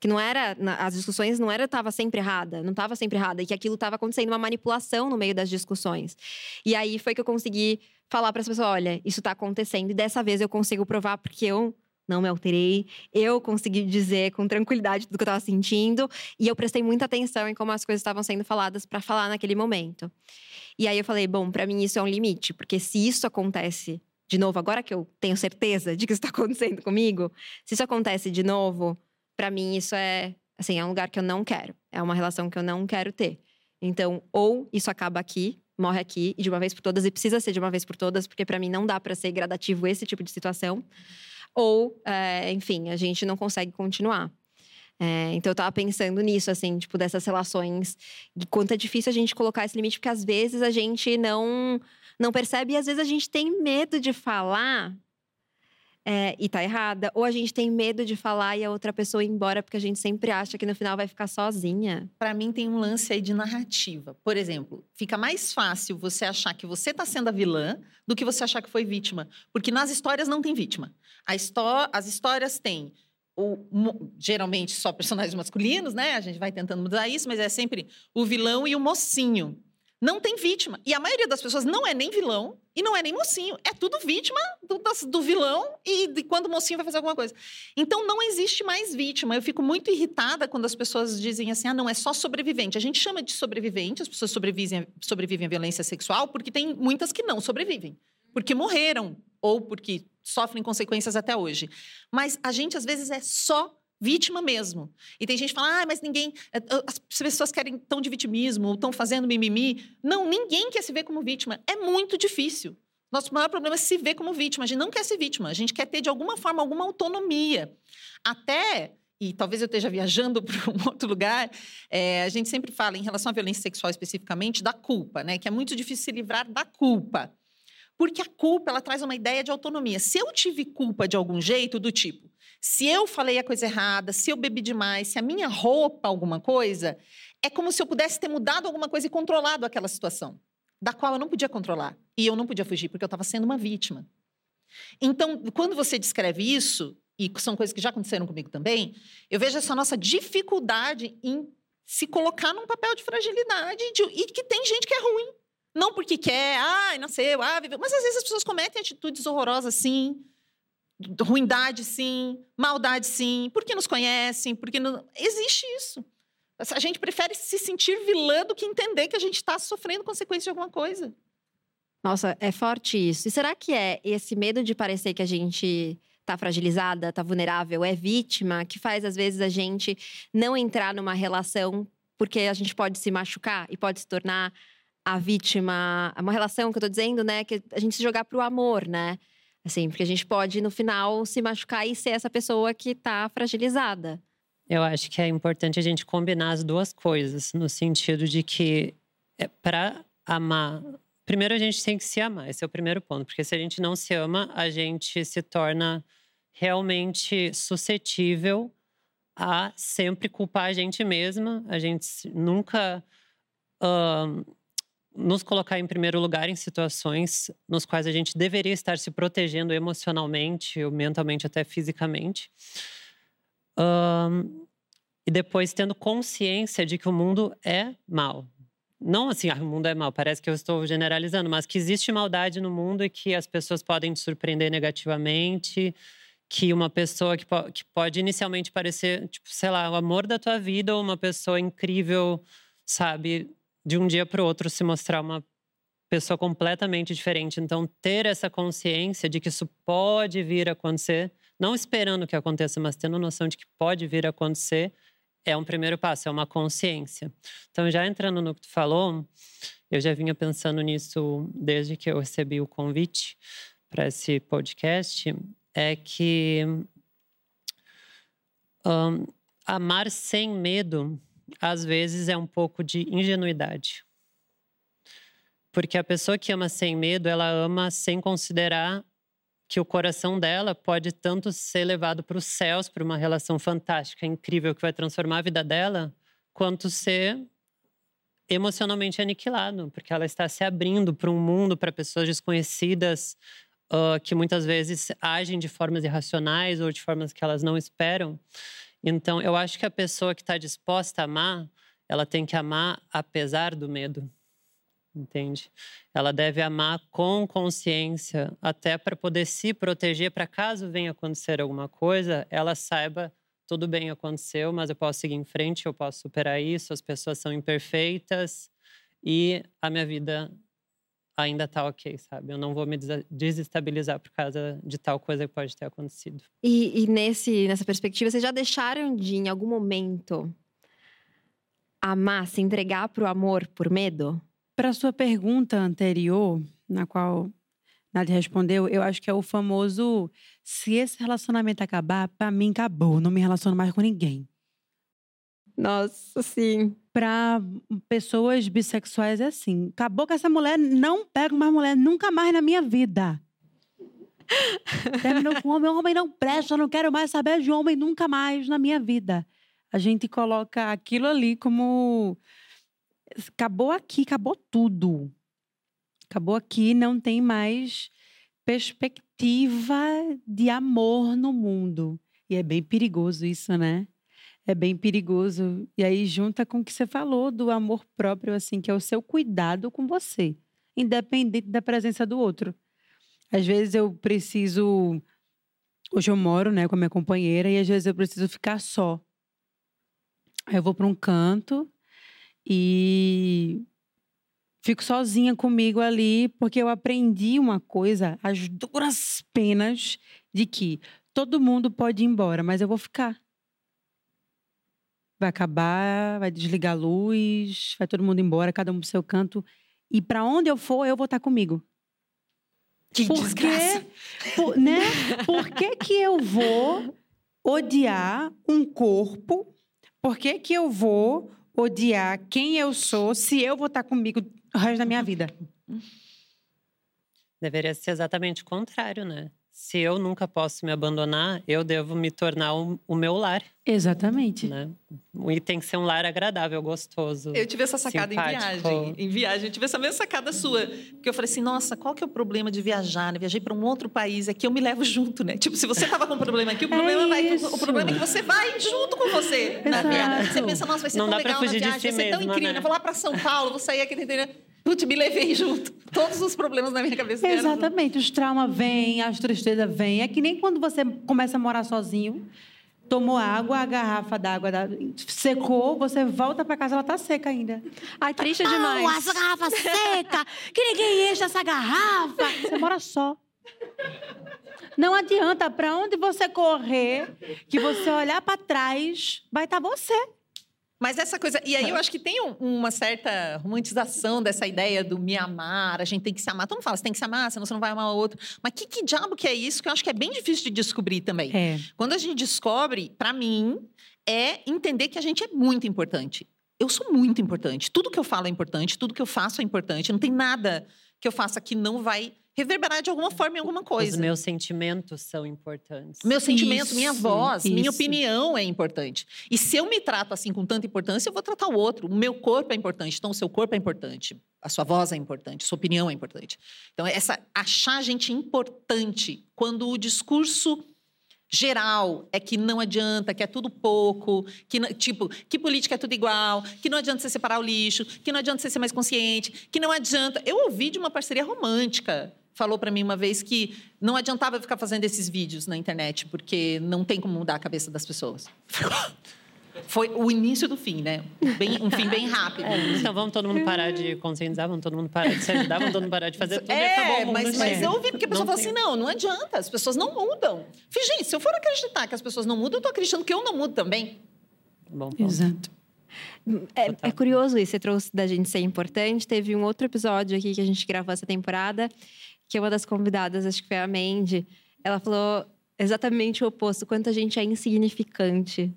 [SPEAKER 2] que não era as discussões não era estava sempre errada, não estava sempre errada e que aquilo estava acontecendo uma manipulação no meio das discussões. E aí foi que eu consegui falar para as pessoas, olha, isso está acontecendo e dessa vez eu consigo provar porque eu não me alterei, eu consegui dizer com tranquilidade tudo que eu estava sentindo e eu prestei muita atenção em como as coisas estavam sendo faladas para falar naquele momento. E aí eu falei, bom, para mim isso é um limite, porque se isso acontece de novo, agora que eu tenho certeza de que isso está acontecendo comigo, se isso acontece de novo, para mim isso é, assim, é um lugar que eu não quero, é uma relação que eu não quero ter. Então, ou isso acaba aqui, morre aqui e de uma vez por todas e precisa ser de uma vez por todas, porque para mim não dá para ser gradativo esse tipo de situação, ou, é, enfim, a gente não consegue continuar. É, então eu tava pensando nisso, assim, tipo, dessas relações, de quanto é difícil a gente colocar esse limite, porque às vezes a gente não não percebe e às vezes a gente tem medo de falar é, e tá errada, ou a gente tem medo de falar e a outra pessoa ir embora porque a gente sempre acha que no final vai ficar sozinha.
[SPEAKER 3] Para mim tem um lance aí de narrativa. Por exemplo, fica mais fácil você achar que você está sendo a vilã do que você achar que foi vítima, porque nas histórias não tem vítima. Histó as histórias têm o, geralmente só personagens masculinos, né? A gente vai tentando mudar isso, mas é sempre o vilão e o mocinho. Não tem vítima. E a maioria das pessoas não é nem vilão e não é nem mocinho. É tudo vítima do, do vilão e de quando o mocinho vai fazer alguma coisa. Então não existe mais vítima. Eu fico muito irritada quando as pessoas dizem assim: ah, não, é só sobrevivente. A gente chama de sobrevivente, as pessoas sobrevivem, sobrevivem à violência sexual, porque tem muitas que não sobrevivem. Porque morreram ou porque sofrem consequências até hoje. Mas a gente, às vezes, é só vítima mesmo. E tem gente que fala, ah, mas ninguém. eh, As pessoas querem tão de vitimismo, estão fazendo mimimi. Não, ninguém quer se ver como vítima. É muito difícil. Nosso maior problema é se ver como vítima. A gente não quer ser vítima, a gente quer ter, de alguma forma, alguma autonomia. Até, e talvez eu esteja viajando <laughs> para um outro lugar, eh, a gente sempre fala, em relação à violência sexual especificamente, da culpa, né? Que é muito difícil se livrar da culpa. Porque a culpa, ela traz uma ideia de autonomia. Se eu tive culpa de algum jeito, do tipo, se eu falei a coisa errada, se eu bebi demais, se a minha roupa alguma coisa, é como se eu pudesse ter mudado alguma coisa e controlado aquela situação, da qual eu não podia controlar. E eu não podia fugir, porque eu estava sendo uma vítima. Então, quando você descreve isso, e são coisas que já aconteceram comigo também, eu vejo essa nossa dificuldade em se colocar num papel de fragilidade de- e que tem gente que é ruim. Não porque quer, ah, nasceu, ah, viveu. Mas às vezes as pessoas cometem atitudes horrorosas, sim. Ruindade, sim. Maldade, sim. Porque nos conhecem, porque não... Existe isso. A gente prefere se sentir vilã do que entender que a gente está sofrendo consequência de alguma coisa.
[SPEAKER 2] Nossa, é forte isso. E será que é esse medo de parecer que a gente tá fragilizada, tá vulnerável, é vítima, que faz às vezes a gente não entrar numa relação porque a gente pode se machucar e pode se tornar a vítima, uma relação que eu tô dizendo, né, que a gente se jogar pro amor, né? Assim, porque a gente pode no final se machucar e ser essa pessoa que tá fragilizada.
[SPEAKER 5] Eu acho que é importante a gente combinar as duas coisas, no sentido de que é para amar. Primeiro, a gente tem que se amar, esse é o primeiro ponto, porque se a gente não se ama, a gente se torna realmente suscetível a sempre culpar a gente mesma, a gente nunca ahn, nos colocar em primeiro lugar em situações nos quais a gente deveria estar se protegendo emocionalmente, ou mentalmente, até fisicamente. Ahn, e depois tendo consciência de que o mundo é mal. Não assim, ah, o mundo é mal, parece que eu estou generalizando, mas que existe maldade no mundo e que as pessoas podem te surpreender negativamente, que uma pessoa que, po- que pode inicialmente parecer, tipo, sei lá, o amor da tua vida ou uma pessoa incrível, sabe, de um dia para o outro se mostrar uma pessoa completamente diferente. Então, ter essa consciência de que isso pode vir a acontecer, não esperando que aconteça, mas tendo noção de que pode vir a acontecer, é um primeiro passo, é uma consciência. Então, já entrando no que tu falou, eu já vinha pensando nisso desde que eu recebi o convite para esse podcast, é que um, amar sem medo, às vezes, é um pouco de ingenuidade. Porque a pessoa que ama sem medo, ela ama sem considerar que o coração dela pode tanto ser levado para os céus, para uma relação fantástica, incrível, que vai transformar a vida dela, quanto ser emocionalmente aniquilado, porque ela está se abrindo para um mundo, para pessoas desconhecidas, uh, que muitas vezes agem de formas irracionais ou de formas que elas não esperam. Então, eu acho que a pessoa que está disposta a amar, ela tem que amar apesar do medo entende? Ela deve amar com consciência, até para poder se proteger, para caso venha acontecer alguma coisa, ela saiba tudo bem aconteceu, mas eu posso seguir em frente, eu posso superar isso, as pessoas são imperfeitas e a minha vida ainda está ok, sabe? Eu não vou me desestabilizar por causa de tal coisa que pode ter acontecido.
[SPEAKER 2] E, e nesse, nessa perspectiva, vocês já deixaram de, em algum momento, amar, se entregar para o amor por medo?
[SPEAKER 4] Para a sua pergunta anterior, na qual Nadia respondeu, eu acho que é o famoso: se esse relacionamento acabar, para mim acabou, não me relaciono mais com ninguém.
[SPEAKER 2] Nossa, sim.
[SPEAKER 4] Para pessoas bissexuais é assim: acabou que essa mulher, não pego mais mulher nunca mais na minha vida. Terminou com homem, homem não presta, não quero mais saber de homem nunca mais na minha vida. A gente coloca aquilo ali como acabou aqui, acabou tudo. Acabou aqui, não tem mais perspectiva de amor no mundo. E é bem perigoso isso, né? É bem perigoso. E aí junta com o que você falou do amor próprio, assim, que é o seu cuidado com você, independente da presença do outro. Às vezes eu preciso. Hoje eu moro, né, com a minha companheira, e às vezes eu preciso ficar só. Aí eu vou para um canto e fico sozinha comigo ali, porque eu aprendi uma coisa, as duras penas de que todo mundo pode ir embora, mas eu vou ficar. Vai acabar, vai desligar a luz, vai todo mundo embora, cada um pro seu canto. E para onde eu for, eu vou estar comigo.
[SPEAKER 3] Que por desgraça.
[SPEAKER 4] Por, né? Por que, que eu vou odiar um corpo? Por que, que eu vou odiar quem eu sou se eu vou estar comigo o resto da minha vida.
[SPEAKER 5] Deveria ser exatamente o contrário, né? Se eu nunca posso me abandonar, eu devo me tornar o, o meu lar.
[SPEAKER 4] Exatamente.
[SPEAKER 5] Né? E tem que ser um lar agradável, gostoso.
[SPEAKER 3] Eu tive essa sacada simpático. em viagem. Em viagem, eu tive essa mesma sacada sua. Porque eu falei assim, nossa, qual que é o problema de viajar? Né? Viajei para um outro país, é que eu me levo junto, né? Tipo, se você tava com um problema aqui, o problema, é vai, o problema é que você vai junto com você na viagem. Você pensa, nossa, vai ser
[SPEAKER 5] Não
[SPEAKER 3] tão
[SPEAKER 5] dá
[SPEAKER 3] legal
[SPEAKER 5] na
[SPEAKER 3] viagem,
[SPEAKER 5] si
[SPEAKER 3] vai ser tão
[SPEAKER 5] mesma,
[SPEAKER 3] incrível.
[SPEAKER 5] Né?
[SPEAKER 3] Eu vou lá para São Paulo, vou sair aqui, entendeu? Putz, me levei junto. Todos os problemas na minha cabeça.
[SPEAKER 4] Exatamente. Os traumas vêm, as tristezas vêm. É que nem quando você começa a morar sozinho, tomou água, a garrafa d'água secou, você volta para casa, ela tá seca ainda.
[SPEAKER 2] Ai, triste demais.
[SPEAKER 4] Oh, essa garrafa seca! Que ninguém enche essa garrafa! Você mora só. Não adianta, para onde você correr, que você olhar para trás, vai estar tá você.
[SPEAKER 3] Mas essa coisa. E aí eu acho que tem um, uma certa romantização dessa ideia do me amar, a gente tem que se amar. Todo mundo fala, você tem que se amar, senão você não vai amar o outro. Mas que, que diabo que é isso que eu acho que é bem difícil de descobrir também.
[SPEAKER 4] É.
[SPEAKER 3] Quando a gente descobre, para mim, é entender que a gente é muito importante. Eu sou muito importante. Tudo que eu falo é importante, tudo que eu faço é importante. Não tem nada que eu faça que não vai reverberar de alguma forma em alguma coisa.
[SPEAKER 5] Os meus sentimentos são importantes.
[SPEAKER 3] Meus sentimentos,
[SPEAKER 4] Isso,
[SPEAKER 3] minha voz, minha
[SPEAKER 4] isso.
[SPEAKER 3] opinião é importante. E se eu me trato assim com tanta importância, eu vou tratar o outro. O meu corpo é importante, então o seu corpo é importante. A sua voz é importante, sua opinião é importante. Então, essa achar a gente importante quando o discurso geral é que não adianta, que é tudo pouco, que não- tipo, que política é tudo igual, que não adianta você separar o lixo, que não adianta você ser mais consciente, que não adianta. Eu ouvi de uma parceria romântica, falou para mim uma vez que não adiantava ficar fazendo esses vídeos na internet porque não tem como mudar a cabeça das pessoas. Foi o início do fim, né? Bem, um fim bem rápido.
[SPEAKER 5] É, então vamos todo mundo parar de conscientizar, vamos todo mundo parar de se ajudar, vamos todo mundo parar de fazer tudo e acabou
[SPEAKER 3] É,
[SPEAKER 5] o mundo.
[SPEAKER 3] mas, mas eu ouvi porque a pessoa
[SPEAKER 5] tem-
[SPEAKER 3] assim: não, não adianta, as pessoas não mudam. Falei, gente, se eu for acreditar que as pessoas não mudam, eu tô acreditando que eu não mudo também.
[SPEAKER 5] Bom, ponto.
[SPEAKER 4] Exato.
[SPEAKER 2] É, é curioso isso, você trouxe da gente ser importante. Teve um outro episódio aqui que a gente gravou essa temporada, que uma das convidadas, acho que foi a Mandy, ela falou exatamente o oposto, quanto a gente é insignificante.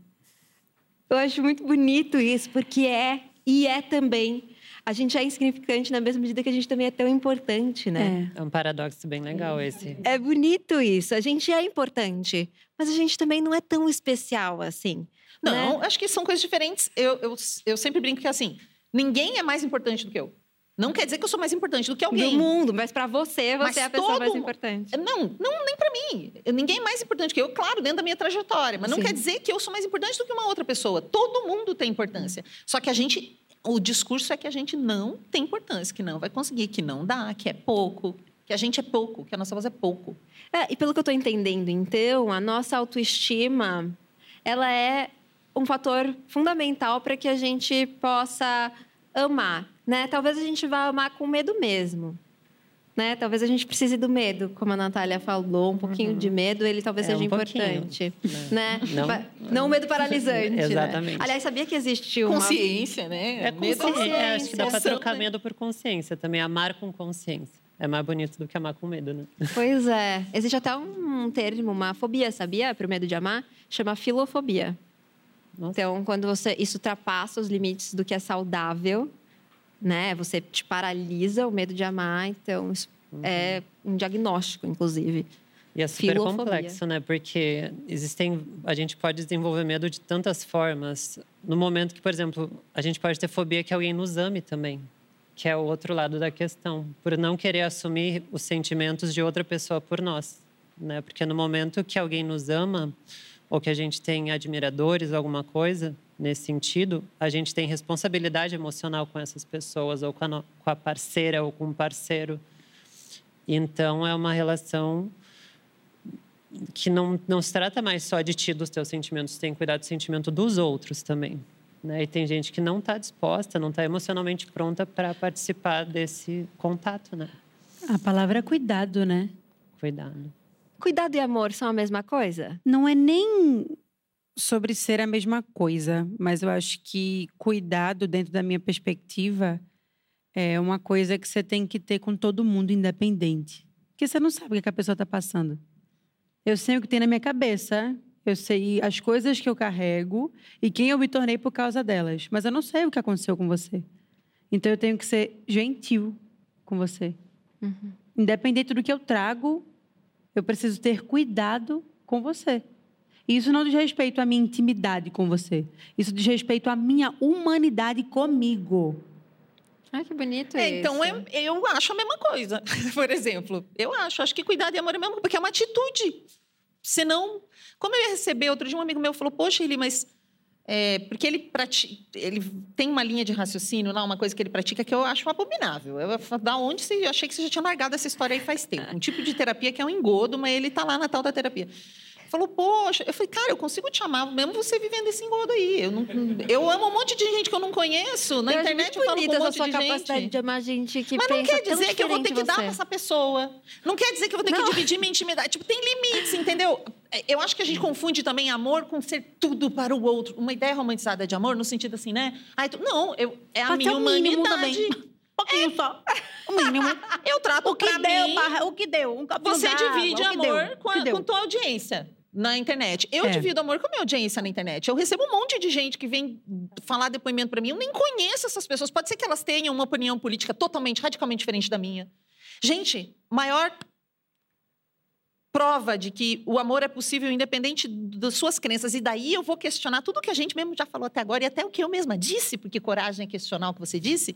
[SPEAKER 2] Eu acho muito bonito isso, porque é e é também. A gente é insignificante na mesma medida que a gente também é tão importante, né?
[SPEAKER 4] É.
[SPEAKER 5] É um paradoxo bem legal esse.
[SPEAKER 2] É bonito isso. A gente é importante, mas a gente também não é tão especial assim.
[SPEAKER 3] Não,
[SPEAKER 2] né?
[SPEAKER 3] acho que são coisas diferentes. Eu, eu, eu sempre brinco que assim, ninguém é mais importante do que eu. Não quer dizer que eu sou mais importante do que alguém.
[SPEAKER 2] Do mundo, mas para você, você
[SPEAKER 3] Mas
[SPEAKER 2] é a pessoa
[SPEAKER 3] todo
[SPEAKER 2] mais importante.
[SPEAKER 3] Não, não, nem pra mim. Ninguém é mais importante que eu, claro, dentro da minha trajetória. Mas não
[SPEAKER 2] Sim.
[SPEAKER 3] quer dizer que eu sou mais importante do que uma outra pessoa. Todo mundo tem importância. Só que a gente. O discurso é que a gente não tem importância, que não vai conseguir, que não dá, que é pouco, que a gente é pouco, que a nossa voz é pouco.
[SPEAKER 2] É, e pelo que eu estou entendendo, então, a nossa autoestima, ela é um fator fundamental para que a gente possa amar, né? Talvez a gente vá amar com medo mesmo, né? Talvez a gente precise do medo, como a Natália falou, um pouquinho de medo, ele talvez
[SPEAKER 5] É,
[SPEAKER 2] seja
[SPEAKER 5] um
[SPEAKER 2] importante, né?
[SPEAKER 5] Não-
[SPEAKER 2] Pa- não o medo paralisante, né?
[SPEAKER 5] Exatamente.
[SPEAKER 2] Aliás, sabia que existe uma
[SPEAKER 3] Consciência, né?
[SPEAKER 5] É consciência. É, acho que dá pra
[SPEAKER 3] consciência,
[SPEAKER 5] trocar
[SPEAKER 3] né?
[SPEAKER 5] medo por consciência também. Amar com consciência. É mais bonito do que amar com medo, né?
[SPEAKER 2] Pois é. <laughs> Existe até um termo, uma fobia, sabia? Para o medo de amar, chama filofobia.
[SPEAKER 5] Nossa.
[SPEAKER 2] Então, quando você isso ultrapassa os limites do que é saudável, né? Você te paralisa o medo de amar. Então, isso é um diagnóstico, inclusive.
[SPEAKER 5] E é super
[SPEAKER 2] Filofobia.
[SPEAKER 5] complexo, né? Porque existem, a gente pode desenvolver medo de tantas formas. No momento que, por exemplo, a gente pode ter fobia que alguém nos ame também, que é o outro lado da questão, por não querer assumir os sentimentos de outra pessoa por nós, né? Porque no momento que alguém nos ama ou que a gente tem admiradores, alguma coisa nesse sentido, a gente tem responsabilidade emocional com essas pessoas ou com a, no- com a parceira ou com o parceiro. Então é uma relação que não, não se trata mais só de ti, dos teus sentimentos, tem que cuidar do sentimento dos outros também. Né? E tem gente que não está disposta, não está emocionalmente pronta para participar desse contato, né?
[SPEAKER 4] A palavra é cuidado, né?
[SPEAKER 5] Cuidado.
[SPEAKER 2] Cuidado e amor são a mesma coisa?
[SPEAKER 4] Não é nem sobre ser a mesma coisa, mas eu acho que cuidado, dentro da minha perspectiva, é uma coisa que você tem que ter com todo mundo, independente. Porque você não sabe o que que a pessoa está passando. Eu sei o que tem na minha cabeça, eu sei as coisas que eu carrego e quem eu me tornei por causa delas, mas eu não sei o que aconteceu com você. Então eu tenho que ser gentil com você. Independente do que eu trago, eu preciso ter cuidado com você. E Isso não diz respeito à minha intimidade com você. Isso diz respeito à minha humanidade comigo.
[SPEAKER 2] Ai, que bonito
[SPEAKER 3] É,
[SPEAKER 2] isso.
[SPEAKER 3] então, é- eu acho a mesma coisa, <laughs> por exemplo. Eu acho, acho que cuidado e amor é a mesma coisa, porque é uma atitude. Senão, como eu ia receber, outro dia um amigo meu falou, poxa, Eli, mas... é, porque ele, prati... ele tem uma linha de raciocínio lá, uma coisa que ele pratica que eu acho abominável. Eu, da onde você... Eu achei que você já tinha largado essa história aí faz tempo. Um tipo de terapia que é um engodo, mas ele tá lá na tal da terapia. Falou, poxa, eu falei, cara, eu consigo te amar, mesmo você vivendo esse engodo aí. Eu, não, eu amo um monte de gente que eu não conheço. Na
[SPEAKER 2] eu
[SPEAKER 3] internet eu falo com um monte
[SPEAKER 2] sua
[SPEAKER 3] de
[SPEAKER 2] capacidade
[SPEAKER 3] gente.
[SPEAKER 2] de amar gente que
[SPEAKER 3] Mas não quer dizer que eu vou ter que
[SPEAKER 2] diferente
[SPEAKER 3] dar pra
[SPEAKER 2] você.
[SPEAKER 3] essa pessoa. Não quer dizer que eu vou ter que dividir minha intimidade. Tipo, tem limites, entendeu? Eu acho que a gente confunde também amor com ser tudo para o outro. Uma ideia romantizada de amor, no sentido assim, né? Ai, tu- não, eu, é a
[SPEAKER 4] Pode
[SPEAKER 3] minha humanidade.
[SPEAKER 4] também. Um pouquinho só. O mínimo.
[SPEAKER 3] Eu trato
[SPEAKER 4] O que deu, barra- o que deu. Um
[SPEAKER 3] Você divide
[SPEAKER 4] que
[SPEAKER 3] amor
[SPEAKER 4] deu,
[SPEAKER 3] com, a, com tua audiência na internet. Eu
[SPEAKER 4] É.
[SPEAKER 3] divido amor com a minha audiência na internet. Eu recebo um monte de gente que vem falar depoimento para mim. Eu nem conheço essas pessoas. Pode ser que elas tenham uma opinião política totalmente, radicalmente diferente da minha. Gente, maior prova de que o amor é possível independente das suas crenças. E daí eu vou questionar tudo que a gente mesmo já falou até agora e até o que eu mesma disse, porque coragem é questionar o que você disse,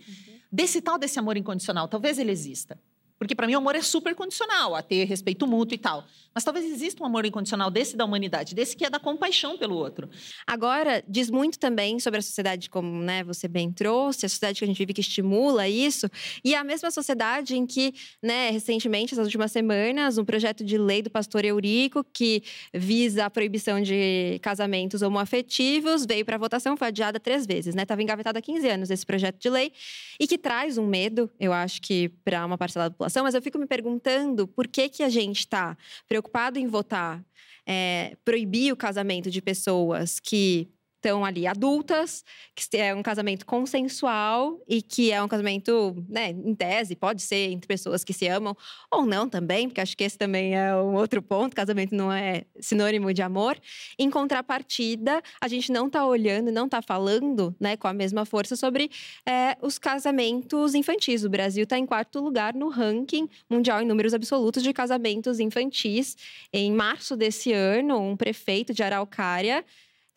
[SPEAKER 3] desse tal desse amor incondicional. Talvez ele exista. Porque para mim o amor é super condicional, a ter respeito mútuo e tal. Mas talvez exista um amor incondicional desse da humanidade, desse que é da compaixão pelo outro.
[SPEAKER 2] Agora, diz muito também sobre a sociedade, como né, você bem trouxe, a sociedade que a gente vive que estimula isso, e a mesma sociedade em que, né, recentemente, essas últimas semanas, um projeto de lei do pastor Eurico, que visa a proibição de casamentos homoafetivos, veio para votação, foi adiada três vezes, né? Estava engavetado há 15 anos esse projeto de lei, e que traz um medo, eu acho que para uma parcela da população, mas eu fico me perguntando por que, que a gente está preocupado em votar, é, proibir o casamento de pessoas que estão ali adultas, que é um casamento consensual e que é um casamento, né, em tese, pode ser entre pessoas que se amam ou não também, porque acho que esse também é um outro ponto, casamento não é sinônimo de amor. Em contrapartida, a gente não está olhando, não está falando, né, com a mesma força sobre é, os casamentos infantis. O Brasil está em quarto lugar no ranking mundial em números absolutos de casamentos infantis. Em março desse ano, um prefeito de Araucária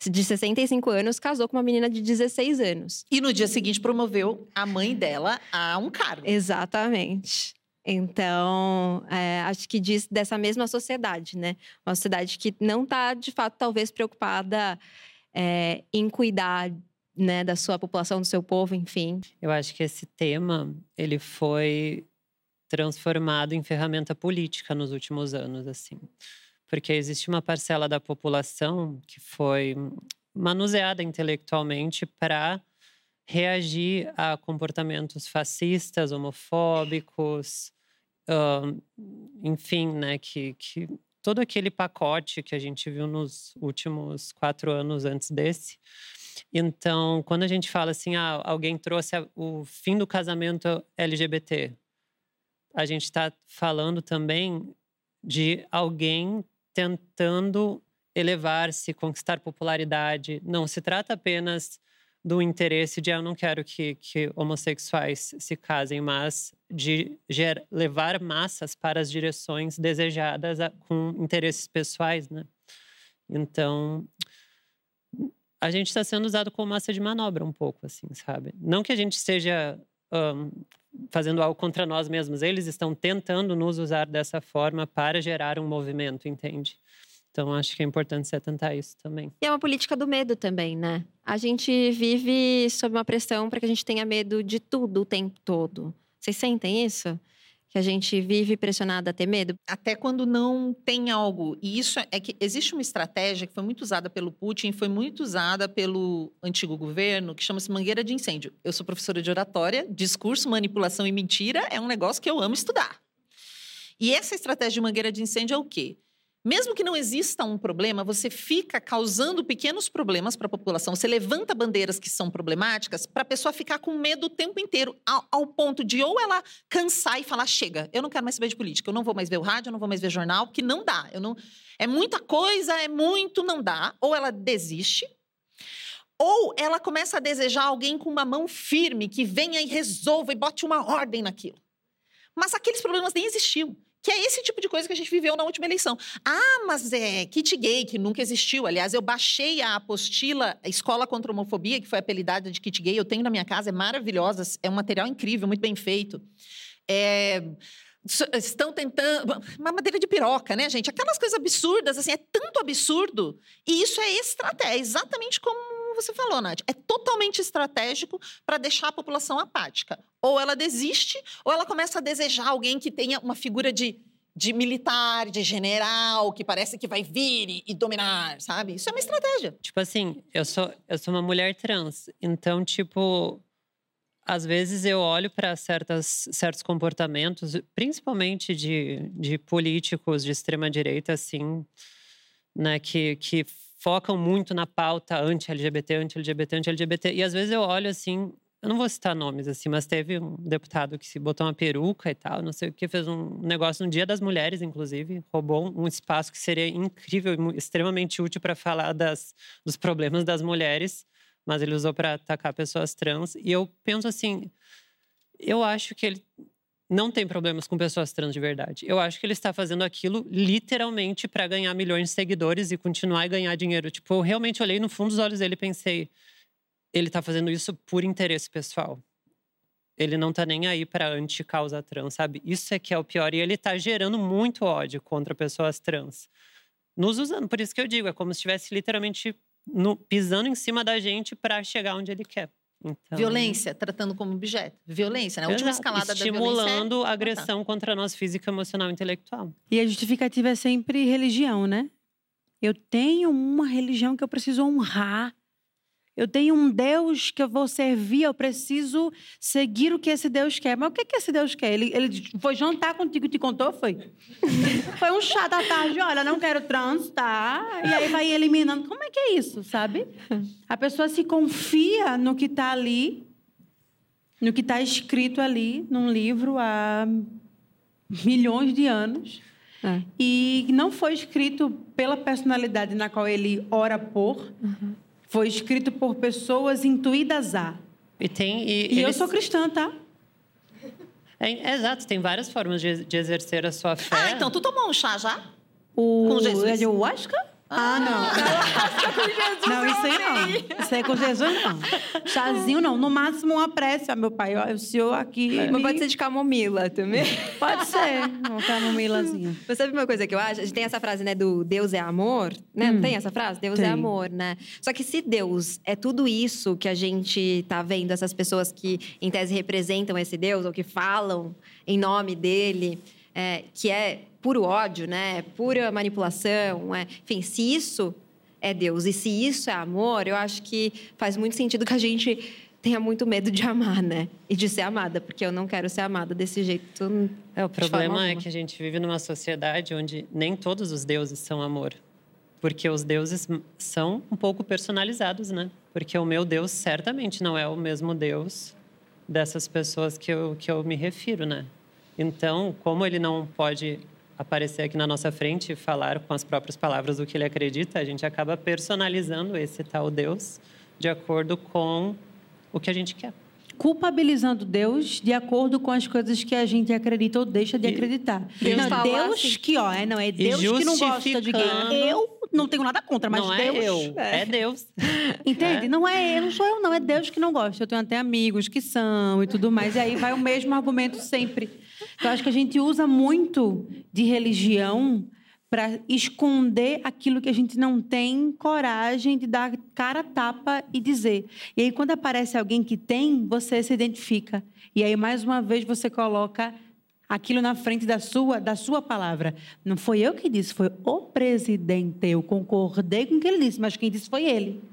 [SPEAKER 2] de 65 anos, casou com uma menina de 16 anos.
[SPEAKER 3] E no dia seguinte promoveu a mãe dela a um cargo.
[SPEAKER 2] Exatamente. Então, é, acho que diz dessa mesma sociedade, né? Uma sociedade que não está, de fato, talvez preocupada é, em cuidar né, da sua população, do seu povo, enfim.
[SPEAKER 5] Eu acho que esse tema ele foi transformado em ferramenta política nos últimos anos, assim porque existe uma parcela da população que foi manuseada intelectualmente para reagir a comportamentos fascistas, homofóbicos, uh, enfim, né, que, que todo aquele pacote que a gente viu nos últimos quatro anos antes desse. Então, quando a gente fala assim, ah, alguém trouxe o fim do casamento LGBT, a gente está falando também de alguém tentando elevar-se, conquistar popularidade. Não se trata apenas do interesse de ah, eu não quero que, que homossexuais se casem, mas de ger, levar massas para as direções desejadas a, com interesses pessoais, né? Então, a gente está sendo usado como massa de manobra um pouco, assim, sabe? Não que a gente esteja um, fazendo algo contra nós mesmos. Eles estão tentando nos usar dessa forma para gerar um movimento, entende? Então, acho que é importante se atentar a isso também.
[SPEAKER 2] E é uma política do medo também, né? A gente vive sob uma pressão para que a gente tenha medo de tudo o tempo todo. Vocês sentem isso? Que a gente vive pressionada a ter medo?
[SPEAKER 3] Até quando não tem algo. E isso é que existe uma estratégia que foi muito usada pelo Putin, foi muito usada pelo antigo governo, que chama-se mangueira de incêndio. Eu sou professora de oratória, discurso, manipulação e mentira é um negócio que eu amo estudar. E essa estratégia de mangueira de incêndio é o quê? Mesmo que não exista um problema, você fica causando pequenos problemas para a população. Você levanta bandeiras que são problemáticas para a pessoa ficar com medo o tempo inteiro, ao, ao, ponto de ou ela cansar e falar: chega, eu não quero mais saber de política, eu não vou mais ver o rádio, eu não vou mais ver jornal, porque não dá. Eu não, é muita coisa, é muito, não dá. Ou ela desiste, ou ela começa a desejar alguém com uma mão firme que venha e resolva e bote uma ordem naquilo. Mas aqueles problemas nem existiam. Que é esse tipo de coisa que a gente viveu na última eleição. Ah, mas é kit gay, que nunca existiu. Aliás, eu baixei a apostila Escola contra a Homofobia, que foi apelidada de kit gay. Eu tenho na minha casa, é maravilhosa, é um material incrível, muito bem feito. É estão tentando. Uma madeira de piroca, né, gente? Aquelas coisas absurdas, assim, é tanto absurdo. E isso é estratégia, é exatamente como você falou, Nath. É totalmente estratégico para deixar a população apática. Ou ela desiste, ou ela começa a desejar alguém que tenha uma figura de, de militar, de general, que parece que vai vir e, e dominar, sabe? Isso é uma estratégia.
[SPEAKER 5] Tipo assim, eu sou, eu sou uma mulher trans. Então, tipo, às vezes eu olho para certos comportamentos, principalmente de, de políticos de extrema direita, assim, né, que, que focam muito na pauta anti-LGBT, anti-LGBT, anti-LGBT. E às vezes eu olho assim, eu não vou citar nomes assim, mas teve um deputado que se botou uma peruca e tal, não sei o que, fez um negócio no Dia das Mulheres, inclusive, roubou um espaço que seria incrível extremamente útil para falar das, dos problemas das mulheres, mas ele usou para atacar pessoas trans. E eu penso assim, eu acho que ele não tem problemas com pessoas trans de verdade. Eu acho que ele está fazendo aquilo literalmente para ganhar milhões de seguidores e continuar a ganhar dinheiro. Tipo, eu realmente olhei no fundo dos olhos dele e pensei, ele está fazendo isso por interesse pessoal. ele não tá nem aí para anti-causa trans, sabe? Isso é que é o pior. E ele tá gerando muito ódio contra pessoas trans. Nos usando. Por isso que eu digo, é como se estivesse literalmente no, pisando em cima da gente para chegar onde ele quer. Então,
[SPEAKER 3] Violência, tratando como objeto. Violência, né? A última
[SPEAKER 5] exato,
[SPEAKER 3] escalada da violência. é
[SPEAKER 5] Estimulando a
[SPEAKER 3] matar.
[SPEAKER 5] agressão contra nós física, emocional e intelectual.
[SPEAKER 4] E a justificativa é sempre religião, né? Eu tenho uma religião que eu preciso honrar. Eu tenho um Deus que eu vou servir, eu preciso seguir o que esse Deus quer. Mas o que, que esse Deus quer? Ele, ele foi jantar contigo e te contou, foi? <laughs> foi um chá da tarde, olha, não quero trans, tá? E aí vai eliminando. Como é que é isso, sabe? A pessoa se confia no que está ali, no que está escrito ali, num livro há milhões de anos.
[SPEAKER 2] É.
[SPEAKER 4] E não foi escrito pela personalidade na qual ele ora por, foi escrito por pessoas intuídas a.
[SPEAKER 5] E tem. E,
[SPEAKER 4] E eu
[SPEAKER 5] eles-
[SPEAKER 4] sou cristã, tá?
[SPEAKER 5] É, é exato, tem várias formas de, de exercer a sua fé.
[SPEAKER 3] Ah, então tu tomou um chá já?
[SPEAKER 4] O
[SPEAKER 3] Com Jesus.
[SPEAKER 4] É ayahuasca? Ah, não. Não, isso aí não. Isso aí com Jesus não. Chazinho não. No máximo uma prece, ó, meu pai. Ó, o senhor aqui.
[SPEAKER 2] Mas
[SPEAKER 4] me-
[SPEAKER 2] pode ser de camomila também.
[SPEAKER 4] Pode ser. Uma camomilazinha.
[SPEAKER 2] Mas sabe uma coisa que eu acho? A gente tem essa frase, né, do Deus é amor, né? Não tem essa frase? Deus é
[SPEAKER 4] tem.
[SPEAKER 2] amor, né? Só que se Deus é tudo isso que a gente tá vendo, essas pessoas que, em tese, representam esse Deus, ou que falam em nome dele, é, que é puro ódio, né? Pura manipulação, é... enfim, se isso é Deus e se isso é amor, eu acho que faz muito sentido que a gente tenha muito medo de amar, né? E de ser amada, porque eu não quero ser amada desse jeito.
[SPEAKER 5] É, o problema é que a gente vive numa sociedade onde nem todos os deuses são amor. Porque os deuses são um pouco personalizados, né? Porque o meu Deus certamente não é o mesmo Deus dessas pessoas que eu, que eu me refiro, né? Então, como ele não pode aparecer aqui na nossa frente e falar com as próprias palavras o que ele acredita, a gente acaba personalizando esse tal Deus de acordo com o que a gente quer.
[SPEAKER 4] culpabilizando Deus de acordo com as coisas que a gente acredita ou deixa de acreditar.
[SPEAKER 2] Deus
[SPEAKER 4] não, Deus
[SPEAKER 2] assim.
[SPEAKER 4] que, ó, é, não, é Deus que não gosta de
[SPEAKER 5] justificando-
[SPEAKER 4] Eu não tenho nada contra, mas
[SPEAKER 5] não
[SPEAKER 4] Deus.
[SPEAKER 5] é eu, é, Deus. <laughs>
[SPEAKER 4] Entende? Não é eu, não sou eu, não. É Deus que não gosta. Eu tenho até amigos que são e tudo mais. E aí vai o mesmo argumento sempre. Eu acho que a gente usa muito de religião para esconder aquilo que a gente não tem coragem de dar cara tapa e dizer. E aí, quando aparece alguém que tem, você se identifica. E aí, mais uma vez, você coloca aquilo na frente da sua, da sua palavra. Não foi eu que disse, foi o presidente. Eu concordei com o que ele disse, mas quem disse foi ele.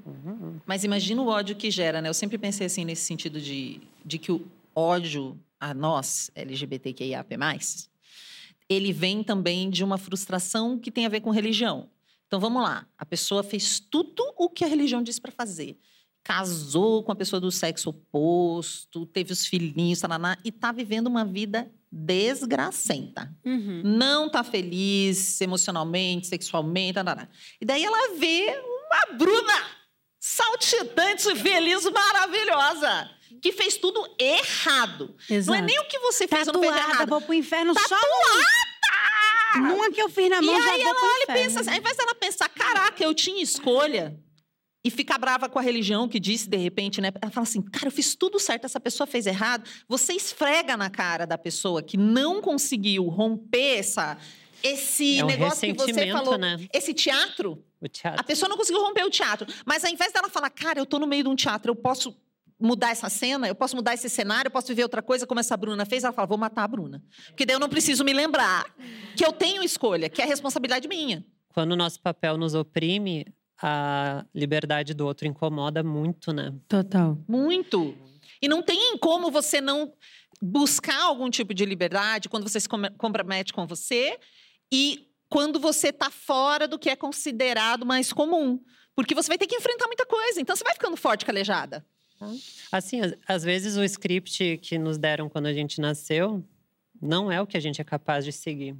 [SPEAKER 3] Mas imagina o ódio que gera, né? Eu sempre pensei assim nesse sentido de, de que o ódio a nós, LGBTQIAP+, ele vem também de uma frustração que tem a ver com religião. Então vamos lá, a pessoa fez tudo o que a religião disse para fazer. Casou com a pessoa do sexo oposto, teve os filhinhos, taraná, e tá vivendo uma vida desgracenta não tá feliz emocionalmente, sexualmente, tarará. e daí ela vê uma Bruna saltitante, feliz, maravilhosa, que fez tudo errado. Não é
[SPEAKER 4] Exato.
[SPEAKER 3] nem o que você fez ou não fez
[SPEAKER 4] Tatuada,
[SPEAKER 3] errado.
[SPEAKER 4] vou pro inferno só numa. Numa que eu fiz na
[SPEAKER 3] E
[SPEAKER 4] mão, já
[SPEAKER 3] aí
[SPEAKER 4] vou
[SPEAKER 3] ela olha e
[SPEAKER 4] inferno.
[SPEAKER 3] pensa assim, ao invés dela pensar, caraca, eu tinha escolha, e ficar brava com a religião que disse, de repente, né? Ela fala assim, cara, eu fiz tudo certo, essa pessoa fez errado. Você esfrega na cara da pessoa que não conseguiu romper essa, esse
[SPEAKER 5] É um
[SPEAKER 3] negócio que você falou,
[SPEAKER 5] né?
[SPEAKER 3] esse teatro.
[SPEAKER 5] O
[SPEAKER 3] A
[SPEAKER 5] teatro.
[SPEAKER 3] pessoa não conseguiu romper o teatro. Mas ao invés dela falar, cara, eu tô no meio de um teatro, eu posso mudar essa cena, eu posso mudar esse cenário, eu posso viver outra coisa, como essa Bruna fez, ela fala, vou matar a Bruna. Porque daí eu não preciso me lembrar que eu tenho escolha, que é responsabilidade minha.
[SPEAKER 5] Quando o nosso papel nos oprime, a liberdade do outro incomoda muito, né?
[SPEAKER 4] Total.
[SPEAKER 3] Muito. E não tem como você não buscar algum tipo de liberdade quando você se compromete com você e quando você está fora do que é considerado mais comum. Porque você vai ter que enfrentar muita coisa. Então você vai ficando forte, calejada.
[SPEAKER 5] Assim, às, vezes o script que nos deram quando a gente nasceu não é o que a gente é capaz de seguir.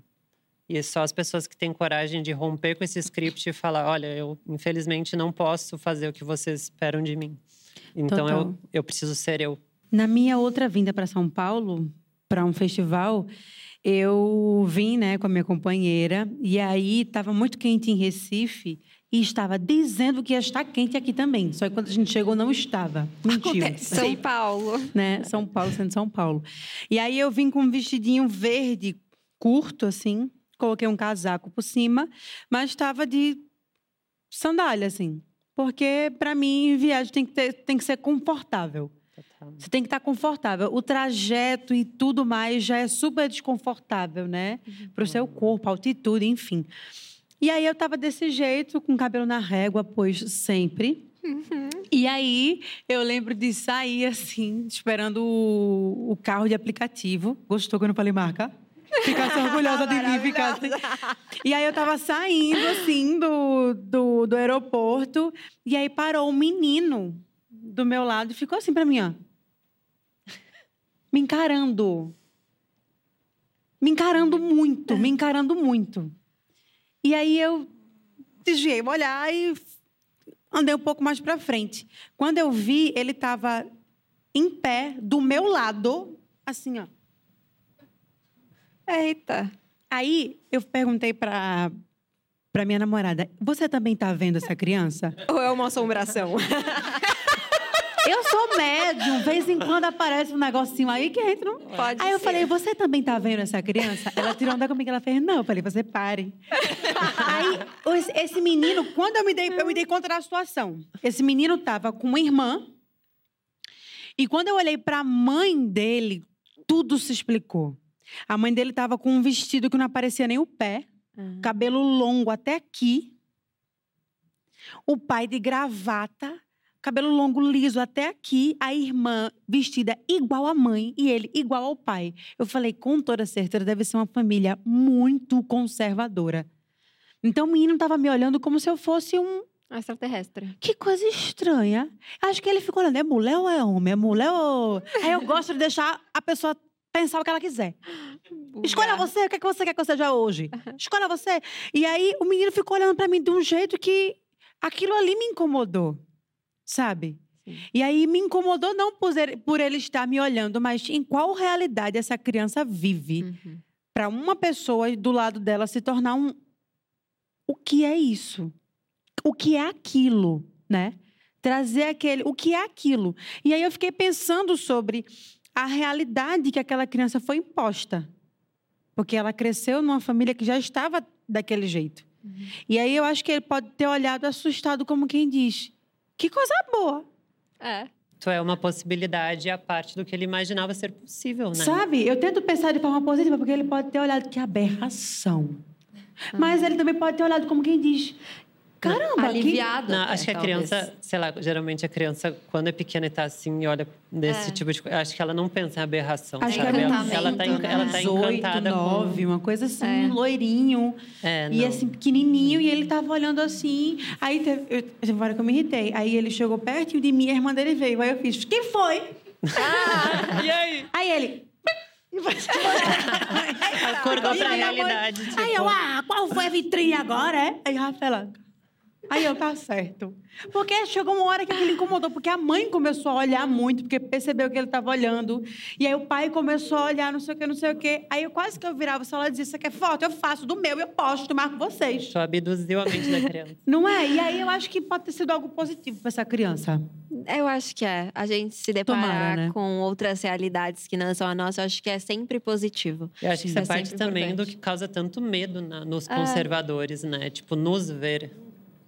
[SPEAKER 5] E só as pessoas que têm coragem de romper com esse script e falar: olha, eu infelizmente não posso fazer o que vocês esperam de mim. Então
[SPEAKER 4] Total.
[SPEAKER 5] eu, eu preciso ser eu.
[SPEAKER 4] Na minha outra vinda para São Paulo, para um festival, eu vim né, com a minha companheira, e aí estava muito quente em Recife, e estava dizendo que ia estar quente aqui também. Só que quando a gente chegou, não estava. Mentiu. <laughs>
[SPEAKER 2] São Paulo.
[SPEAKER 4] Né? São Paulo sendo São Paulo. E aí eu vim com um vestidinho verde curto, assim. Coloquei um casaco por cima, mas estava de sandália, assim. Porque, para mim, viagem tem que, ter, tem que ser confortável.
[SPEAKER 5] Total.
[SPEAKER 4] Você tem que estar confortável. O trajeto e tudo mais já é super desconfortável, né? Para o seu corpo, altitude, enfim. E aí eu tava desse jeito, com o cabelo na régua, pois sempre. E aí eu lembro de sair assim, esperando o, o carro de aplicativo. Gostou que eu não falei marca? Ficasse orgulhosa de mim, ficasse. E aí eu tava saindo assim do, do, do aeroporto, e aí parou um menino do meu lado e ficou assim pra mim, ó. Me encarando. Me encarando muito, me encarando muito. E aí eu desviei o olhar e andei um pouco mais para frente. Quando eu vi, ele estava em pé do meu lado, assim, ó.
[SPEAKER 2] Eita.
[SPEAKER 4] Aí eu perguntei para para minha namorada: "Você também está vendo essa criança?"
[SPEAKER 2] Ou é uma assombração? <laughs>
[SPEAKER 4] Eu sou médium, vez em quando aparece um negocinho aí que entra. no-
[SPEAKER 2] Pode
[SPEAKER 4] Aí eu
[SPEAKER 2] ser.
[SPEAKER 4] falei, você também tá vendo essa criança? Ela tirou onda comigo, ela fez, não. Eu falei, você pare. Aí, esse menino, quando eu me dei, eu me dei conta da situação. Esse menino tava com uma irmã. E quando eu olhei pra mãe dele, tudo se explicou. A mãe dele tava com um vestido que não aparecia nem o pé, cabelo longo até aqui. O pai de gravata, cabelo longo liso até aqui, a irmã vestida igual à mãe e ele igual ao pai. Eu falei, com toda certeza, deve ser uma família muito conservadora. Então o menino estava me olhando como se eu fosse um.
[SPEAKER 2] Extraterrestre.
[SPEAKER 4] Que coisa estranha. Acho que ele ficou olhando, é mulher ou é homem? É mulher ou. <laughs> Aí eu gosto de deixar a pessoa pensar o que ela quiser. Escolha você, o que, é que você quer que eu seja hoje? Escolha você. E aí o menino ficou olhando pra mim de um jeito que aquilo ali me incomodou, sabe?
[SPEAKER 2] Sim.
[SPEAKER 4] E aí me incomodou não por ele, por ele estar me olhando, mas em qual realidade essa criança vive
[SPEAKER 2] Uhum.
[SPEAKER 4] Pra uma pessoa do lado dela se tornar um o que é isso? O que é aquilo, né? Trazer aquele, o que é aquilo? E aí eu fiquei pensando sobre a realidade que aquela criança foi imposta. Porque ela cresceu numa família que já estava daquele jeito. E aí eu acho que ele pode ter olhado assustado como quem diz: "Que coisa boa".
[SPEAKER 2] É.
[SPEAKER 5] Tu é uma possibilidade à parte do que ele imaginava ser possível, né?
[SPEAKER 4] Sabe? Eu tento pensar de forma positiva, porque ele pode ter olhado que aberração. Mas ele também pode ter olhado como quem diz: caramba, que...
[SPEAKER 2] Aliviado.
[SPEAKER 5] Não, acho que a
[SPEAKER 2] talvez.
[SPEAKER 5] criança, sei lá, geralmente a criança, quando é pequena e tá assim e olha desse
[SPEAKER 2] É.
[SPEAKER 5] tipo de coisa, acho que ela não pensa em aberração,
[SPEAKER 4] Acho que
[SPEAKER 5] sabe? Ela,
[SPEAKER 2] encantamento,
[SPEAKER 5] ela tá, enca- ela tá
[SPEAKER 2] né?
[SPEAKER 4] 18,
[SPEAKER 5] encantada
[SPEAKER 4] 9, uma coisa assim,
[SPEAKER 2] É.
[SPEAKER 4] um loirinho.
[SPEAKER 5] com... É,
[SPEAKER 4] E assim, pequenininho, e ele tava olhando assim. Aí teve, eu, teve uma hora que eu me irritei. Aí ele chegou perto de mim e a irmã dele veio. Aí eu fiz, quem foi? <laughs>
[SPEAKER 3] E aí?
[SPEAKER 4] Aí ele.
[SPEAKER 5] Acordou pra realidade. Tipo,
[SPEAKER 4] Aí eu, ah, qual foi a vitrine agora, é? Aí Rafaela. Aí eu, tá certo. Porque chegou uma hora que ele incomodou, porque a mãe começou a olhar muito, porque percebeu que ele estava olhando. E aí o pai começou a olhar, não sei o que, não sei o que. Aí eu quase que eu virava, se ela dizia, você quer foto? Eu faço do meu, eu posto, marco vocês.
[SPEAKER 5] Tu abduziu a mente da criança. <laughs>
[SPEAKER 4] Não é? E aí eu acho que pode ter sido algo positivo para essa criança.
[SPEAKER 2] Eu acho que é. A gente se deparar
[SPEAKER 4] Tomara, né?
[SPEAKER 2] com outras realidades que não são a nossa, eu acho que é sempre positivo.
[SPEAKER 5] Eu acho que isso
[SPEAKER 2] É
[SPEAKER 5] é parte também do
[SPEAKER 2] importante.
[SPEAKER 5] que causa tanto medo na- nos
[SPEAKER 2] É.
[SPEAKER 5] conservadores, né? Tipo, nos ver.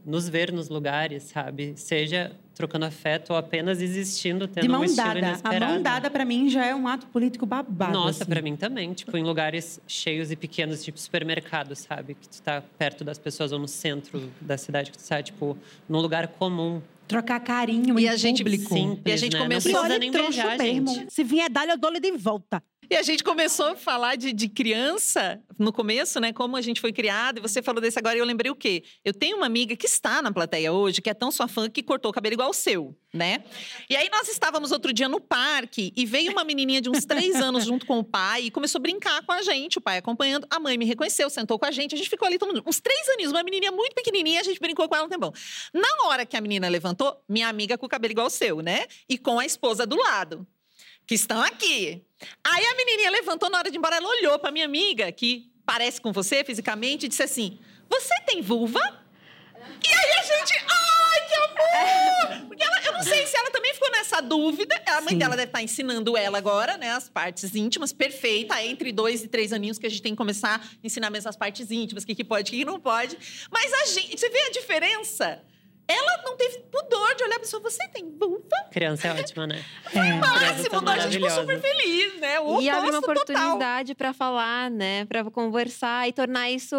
[SPEAKER 5] Nos ver nos lugares, sabe? Seja trocando afeto ou apenas existindo, tendo
[SPEAKER 4] De
[SPEAKER 5] um
[SPEAKER 4] mão
[SPEAKER 5] estilo
[SPEAKER 4] dada. A
[SPEAKER 5] inesperado.
[SPEAKER 4] mão dada, para mim, já é um ato político babado.
[SPEAKER 5] Nossa,
[SPEAKER 4] assim.
[SPEAKER 5] pra mim também. Tipo, em lugares cheios e pequenos, tipo supermercado, sabe? Que tu tá perto das pessoas ou no centro da cidade, que tu tá, tipo, num lugar comum.
[SPEAKER 4] Trocar carinho
[SPEAKER 3] E
[SPEAKER 4] em
[SPEAKER 3] a gente-
[SPEAKER 4] público.
[SPEAKER 5] Simples,
[SPEAKER 3] E a gente
[SPEAKER 5] né?
[SPEAKER 3] começou-
[SPEAKER 5] Não
[SPEAKER 4] E
[SPEAKER 5] precisa nem beijar,
[SPEAKER 4] mesmo.
[SPEAKER 5] gente.
[SPEAKER 4] Se vier dar, eu dou-lhe de volta.
[SPEAKER 3] E a gente começou a falar de, de criança no começo, né? Como a gente foi criado. E você falou desse agora e eu lembrei o quê? Eu tenho uma amiga que está na plateia hoje, que é tão sua fã que cortou o cabelo igual o seu, né? E aí nós estávamos outro dia no parque e veio uma menininha de uns três <laughs> anos junto com o pai e começou a brincar com a gente, o pai acompanhando. A mãe me reconheceu, sentou com a gente. A gente ficou ali todo mundo, uns três aninhos, uma menininha muito pequenininha, a gente brincou com ela um tempão. Na hora que a menina levantou, minha amiga com o cabelo igual o seu, né? E com a esposa do lado que estão aqui. Aí a menininha levantou na hora de ir embora, ela olhou pra minha amiga, que parece com você fisicamente, e disse assim: Você tem vulva? E aí a gente, ai, que amor! Porque ela, eu não sei se ela também ficou nessa dúvida. A mãe
[SPEAKER 4] Sim.
[SPEAKER 3] dela deve estar ensinando ela agora, né? As partes íntimas, perfeita. Entre dois e três aninhos que a gente tem que começar a ensinar mesmo as partes íntimas, o que, que pode, o que, que não pode. Mas a gente, você vê a diferença? Ela não teve pudor de olhar pra pessoa, você tem vulva?
[SPEAKER 5] Criança é ótima, né?
[SPEAKER 4] É.
[SPEAKER 3] Máximo,
[SPEAKER 5] tão
[SPEAKER 3] a gente ficou super feliz, né? O
[SPEAKER 2] E abre uma oportunidade para falar, né? Para conversar e tornar isso.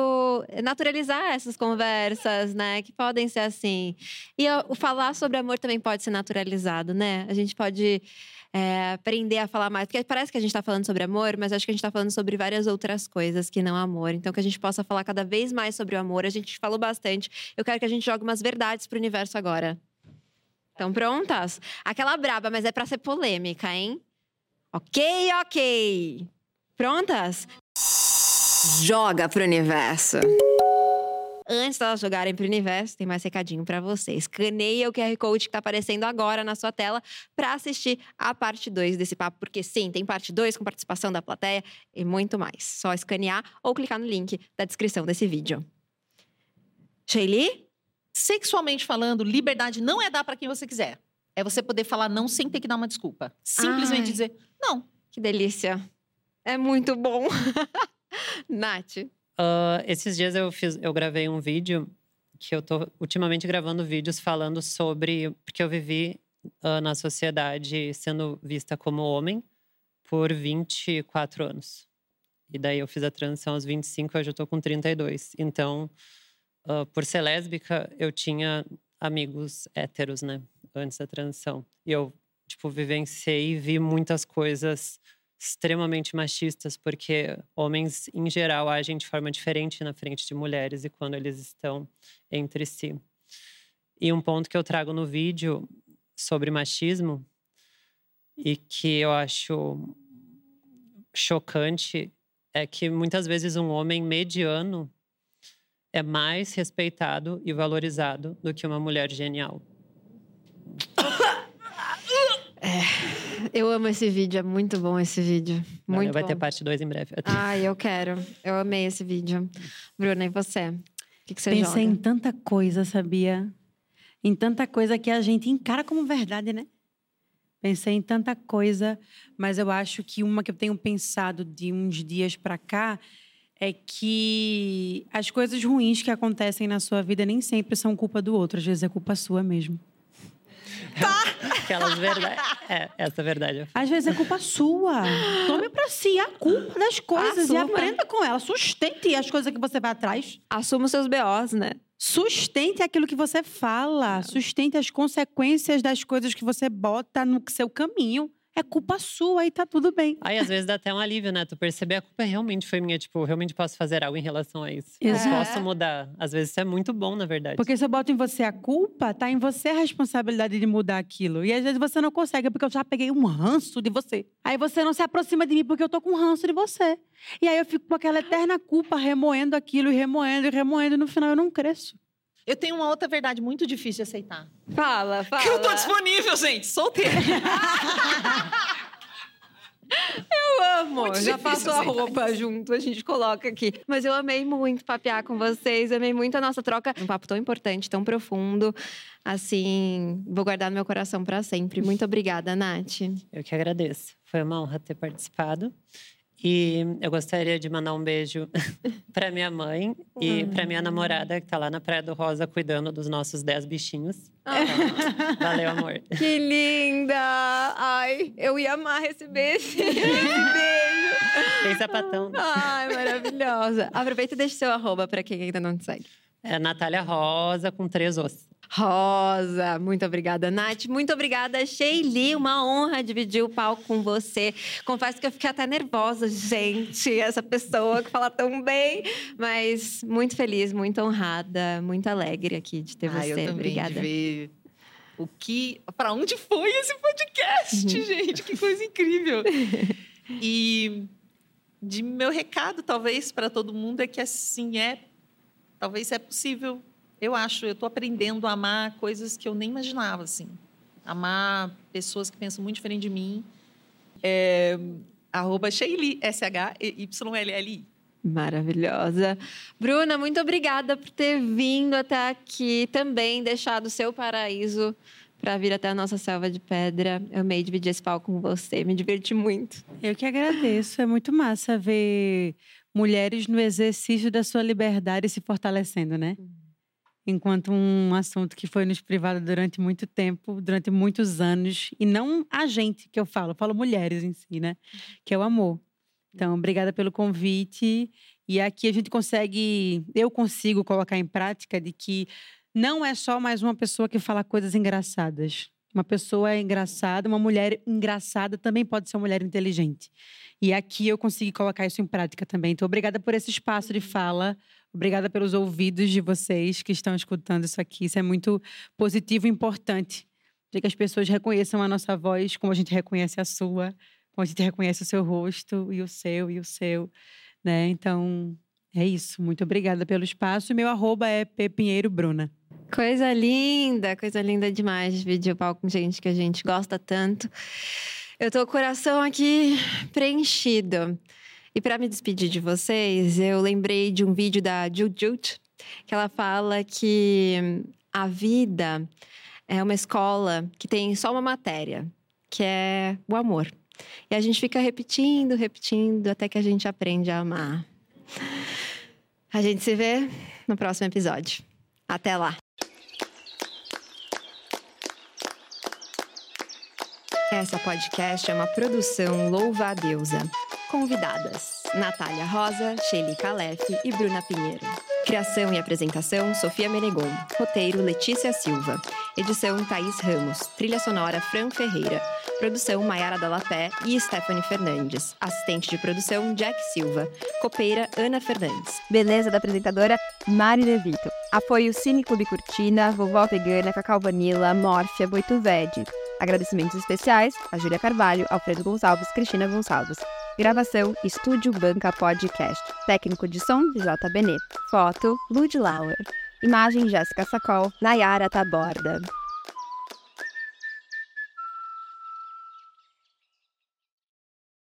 [SPEAKER 2] naturalizar essas conversas, né? Que podem ser assim. E o falar sobre amor também pode ser naturalizado, né? A gente pode é, aprender a falar mais. Porque parece que a gente está falando sobre amor, mas acho que a gente está falando sobre várias outras coisas que não amor. Então, que a gente possa falar cada vez mais sobre o amor. A gente falou bastante. Eu quero que a gente jogue umas verdades pro universo agora. Estão prontas? Aquela braba, mas é para ser polêmica, hein? Ok, ok. Prontas?
[SPEAKER 1] Joga pro universo.
[SPEAKER 2] Antes delas jogarem pro universo, tem mais recadinho pra você. Escaneia o QR Code que tá aparecendo agora na sua tela pra assistir a parte 2 desse papo, porque sim, tem parte 2 com participação da plateia e muito mais. Só escanear ou clicar no link da descrição desse vídeo. Sheili?
[SPEAKER 3] Sexualmente falando, liberdade não é dar pra quem você quiser. É você poder falar não sem ter que dar uma desculpa. Simplesmente
[SPEAKER 2] Ai.
[SPEAKER 3] dizer não.
[SPEAKER 2] Que delícia. É muito bom. <laughs> Nath.
[SPEAKER 5] Ah, esses dias eu fiz, eu gravei um vídeo que eu tô ultimamente gravando vídeos falando sobre porque eu vivi ah, na sociedade sendo vista como homem por 24 anos. E daí eu fiz a transição aos 25, hoje eu tô com 32. Então, ah, por ser lésbica, eu tinha amigos héteros, né, antes da transição. E eu tipo vivenciei e vi muitas coisas extremamente machistas, porque homens, em geral, agem de forma diferente na frente de mulheres e quando eles estão entre si. E um ponto que eu trago no vídeo sobre machismo e que eu acho chocante é que muitas vezes um homem mediano é mais respeitado e valorizado do que uma mulher genial. <laughs>
[SPEAKER 2] Eu amo esse vídeo, é muito bom esse vídeo.
[SPEAKER 5] Valeu,
[SPEAKER 2] Muito
[SPEAKER 5] vai
[SPEAKER 2] bom.
[SPEAKER 5] ter parte 2 em breve.
[SPEAKER 2] Ai, eu quero. Eu amei esse vídeo. Bruna, e você? O que, que você
[SPEAKER 4] Pensei
[SPEAKER 2] joga?
[SPEAKER 4] em tanta coisa, sabia? Em tanta coisa que a gente encara como verdade, né? Pensei em tanta coisa, mas eu acho que uma que eu tenho pensado de uns dias pra cá é que as coisas ruins que acontecem na sua vida nem sempre são culpa do outro, às vezes é culpa sua mesmo.
[SPEAKER 5] Aquelas verdades. É, essa verdade.
[SPEAKER 4] Às vezes é culpa sua. Tome pra si a culpa das coisas e
[SPEAKER 2] Assuma.
[SPEAKER 4] aprenda com ela. Sustente as coisas que você vai atrás.
[SPEAKER 2] Assuma os seus BOs, né?
[SPEAKER 4] Sustente aquilo que você fala. Sustente as consequências das coisas que você bota no seu caminho. É culpa sua e tá tudo bem.
[SPEAKER 5] Aí, às vezes, dá até um alívio, né? Tu perceber a culpa realmente foi minha. Tipo, eu realmente posso fazer algo em relação a isso. Eu
[SPEAKER 4] Exato.
[SPEAKER 5] posso mudar. Às vezes, isso é muito bom, na verdade.
[SPEAKER 4] Porque se eu boto em você a culpa, tá em você a responsabilidade de mudar aquilo. E às vezes você não consegue, porque eu já peguei um ranço de você. Aí você não se aproxima de mim porque eu tô com um ranço de você. E aí eu fico com aquela eterna culpa, remoendo aquilo, e remoendo, e remoendo, e no final eu não cresço.
[SPEAKER 3] Eu tenho uma outra verdade muito difícil de aceitar.
[SPEAKER 2] Fala, fala.
[SPEAKER 3] Que eu tô disponível, gente, solteira. <laughs>
[SPEAKER 2] Eu amo.
[SPEAKER 3] Muito
[SPEAKER 2] Já passou a roupa junto, a gente coloca aqui. Mas eu amei muito papear com vocês, amei muito a nossa troca. Um papo tão importante, tão profundo. Assim, vou guardar no meu coração para sempre. Muito obrigada, Nath.
[SPEAKER 5] Eu que agradeço. Foi uma honra ter participado. E eu gostaria de mandar um beijo <laughs> para minha mãe e para minha namorada, que tá lá na Praia do Rosa cuidando dos nossos 10 bichinhos. Então, <laughs> valeu, amor.
[SPEAKER 2] Que linda! Ai, eu ia amar receber esse, beijo.
[SPEAKER 5] Tem sapatão. né?
[SPEAKER 2] Ai, maravilhosa. Aproveita e deixa seu arroba para quem ainda não te segue.
[SPEAKER 5] É Natália Rosa com três ossos.
[SPEAKER 2] Rosa, muito obrigada, Nath. Muito obrigada, Sheili. Uma honra dividir o palco com você. Confesso que eu fiquei até nervosa, gente. Essa pessoa que fala tão bem. Mas muito feliz, muito honrada, muito alegre aqui de ter
[SPEAKER 3] Ah,
[SPEAKER 2] você.
[SPEAKER 3] eu também
[SPEAKER 2] obrigada.
[SPEAKER 3] de ver o que, para onde foi esse podcast, gente? Que coisa incrível. <laughs> E de meu recado, talvez para todo mundo é que assim é, talvez é possível. Eu acho, eu estou aprendendo a amar coisas que eu nem imaginava assim. Amar pessoas que pensam muito diferente de mim. É, arroba Sheili, S-H-Y-L-L-I.
[SPEAKER 2] Maravilhosa. Bruna, muito obrigada por ter vindo até aqui também, deixado o seu paraíso para vir até a nossa selva de pedra. Eu amei dividir esse palco com você, me diverti muito.
[SPEAKER 4] Eu que agradeço. É muito massa ver mulheres no exercício da sua liberdade se fortalecendo, né? Enquanto um assunto que foi nos privado durante muito tempo, durante muitos anos, e não a gente que eu falo, eu falo mulheres em si, né? Que é o amor. Então, obrigada pelo convite. E aqui a gente consegue, eu consigo colocar em prática de que não é só mais uma pessoa que fala coisas engraçadas. Uma pessoa é engraçada, uma mulher engraçada também pode ser uma mulher inteligente. E aqui eu consegui colocar isso em prática também. Então, obrigada por esse espaço de fala. Obrigada pelos ouvidos de vocês que estão escutando isso aqui. Isso é muito positivo e importante. De que as pessoas reconheçam a nossa voz como a gente reconhece a sua, como a gente reconhece o seu rosto e o seu e o seu, né? Então, é isso. Muito obrigada pelo espaço. Meu arroba é Pepinheiro Bruna.
[SPEAKER 2] Coisa linda, coisa linda demais dividir o palco com gente que a gente gosta tanto. Eu tô com o coração aqui preenchido. E para me despedir de vocês, eu lembrei de um vídeo da Jujut, que ela fala que a vida é uma escola que tem só uma matéria, que é o amor. E a gente fica repetindo, repetindo, até que a gente aprende a amar. A gente se vê no próximo episódio. Até lá! Essa podcast é uma produção Louva a Deusa. Convidadas: Natália Rosa, Shelly Calef e Bruna Pinheiro. Criação e apresentação: Sofia Menegon. Roteiro: Letícia Silva. Edição: Thaís Ramos. Trilha sonora: Fran Ferreira. Produção: Maiara Dalapé e Stephanie Fernandes. Assistente de produção: Jack Silva. Copeira: Ana Fernandes.
[SPEAKER 6] Beleza da apresentadora: Mari Levito. Apoio Cine Clube Cortina, Vovó Vegana, Cacau Vanilla, Mórfia, Boituvede. Agradecimentos especiais a Júlia Carvalho, Alfredo Gonçalves, Cristina Gonçalves. Gravação Estúdio Banca Podcast. Técnico de som J. Benê. Foto Lud Lauer. Imagem Jéssica Sacol, Nayara Taborda.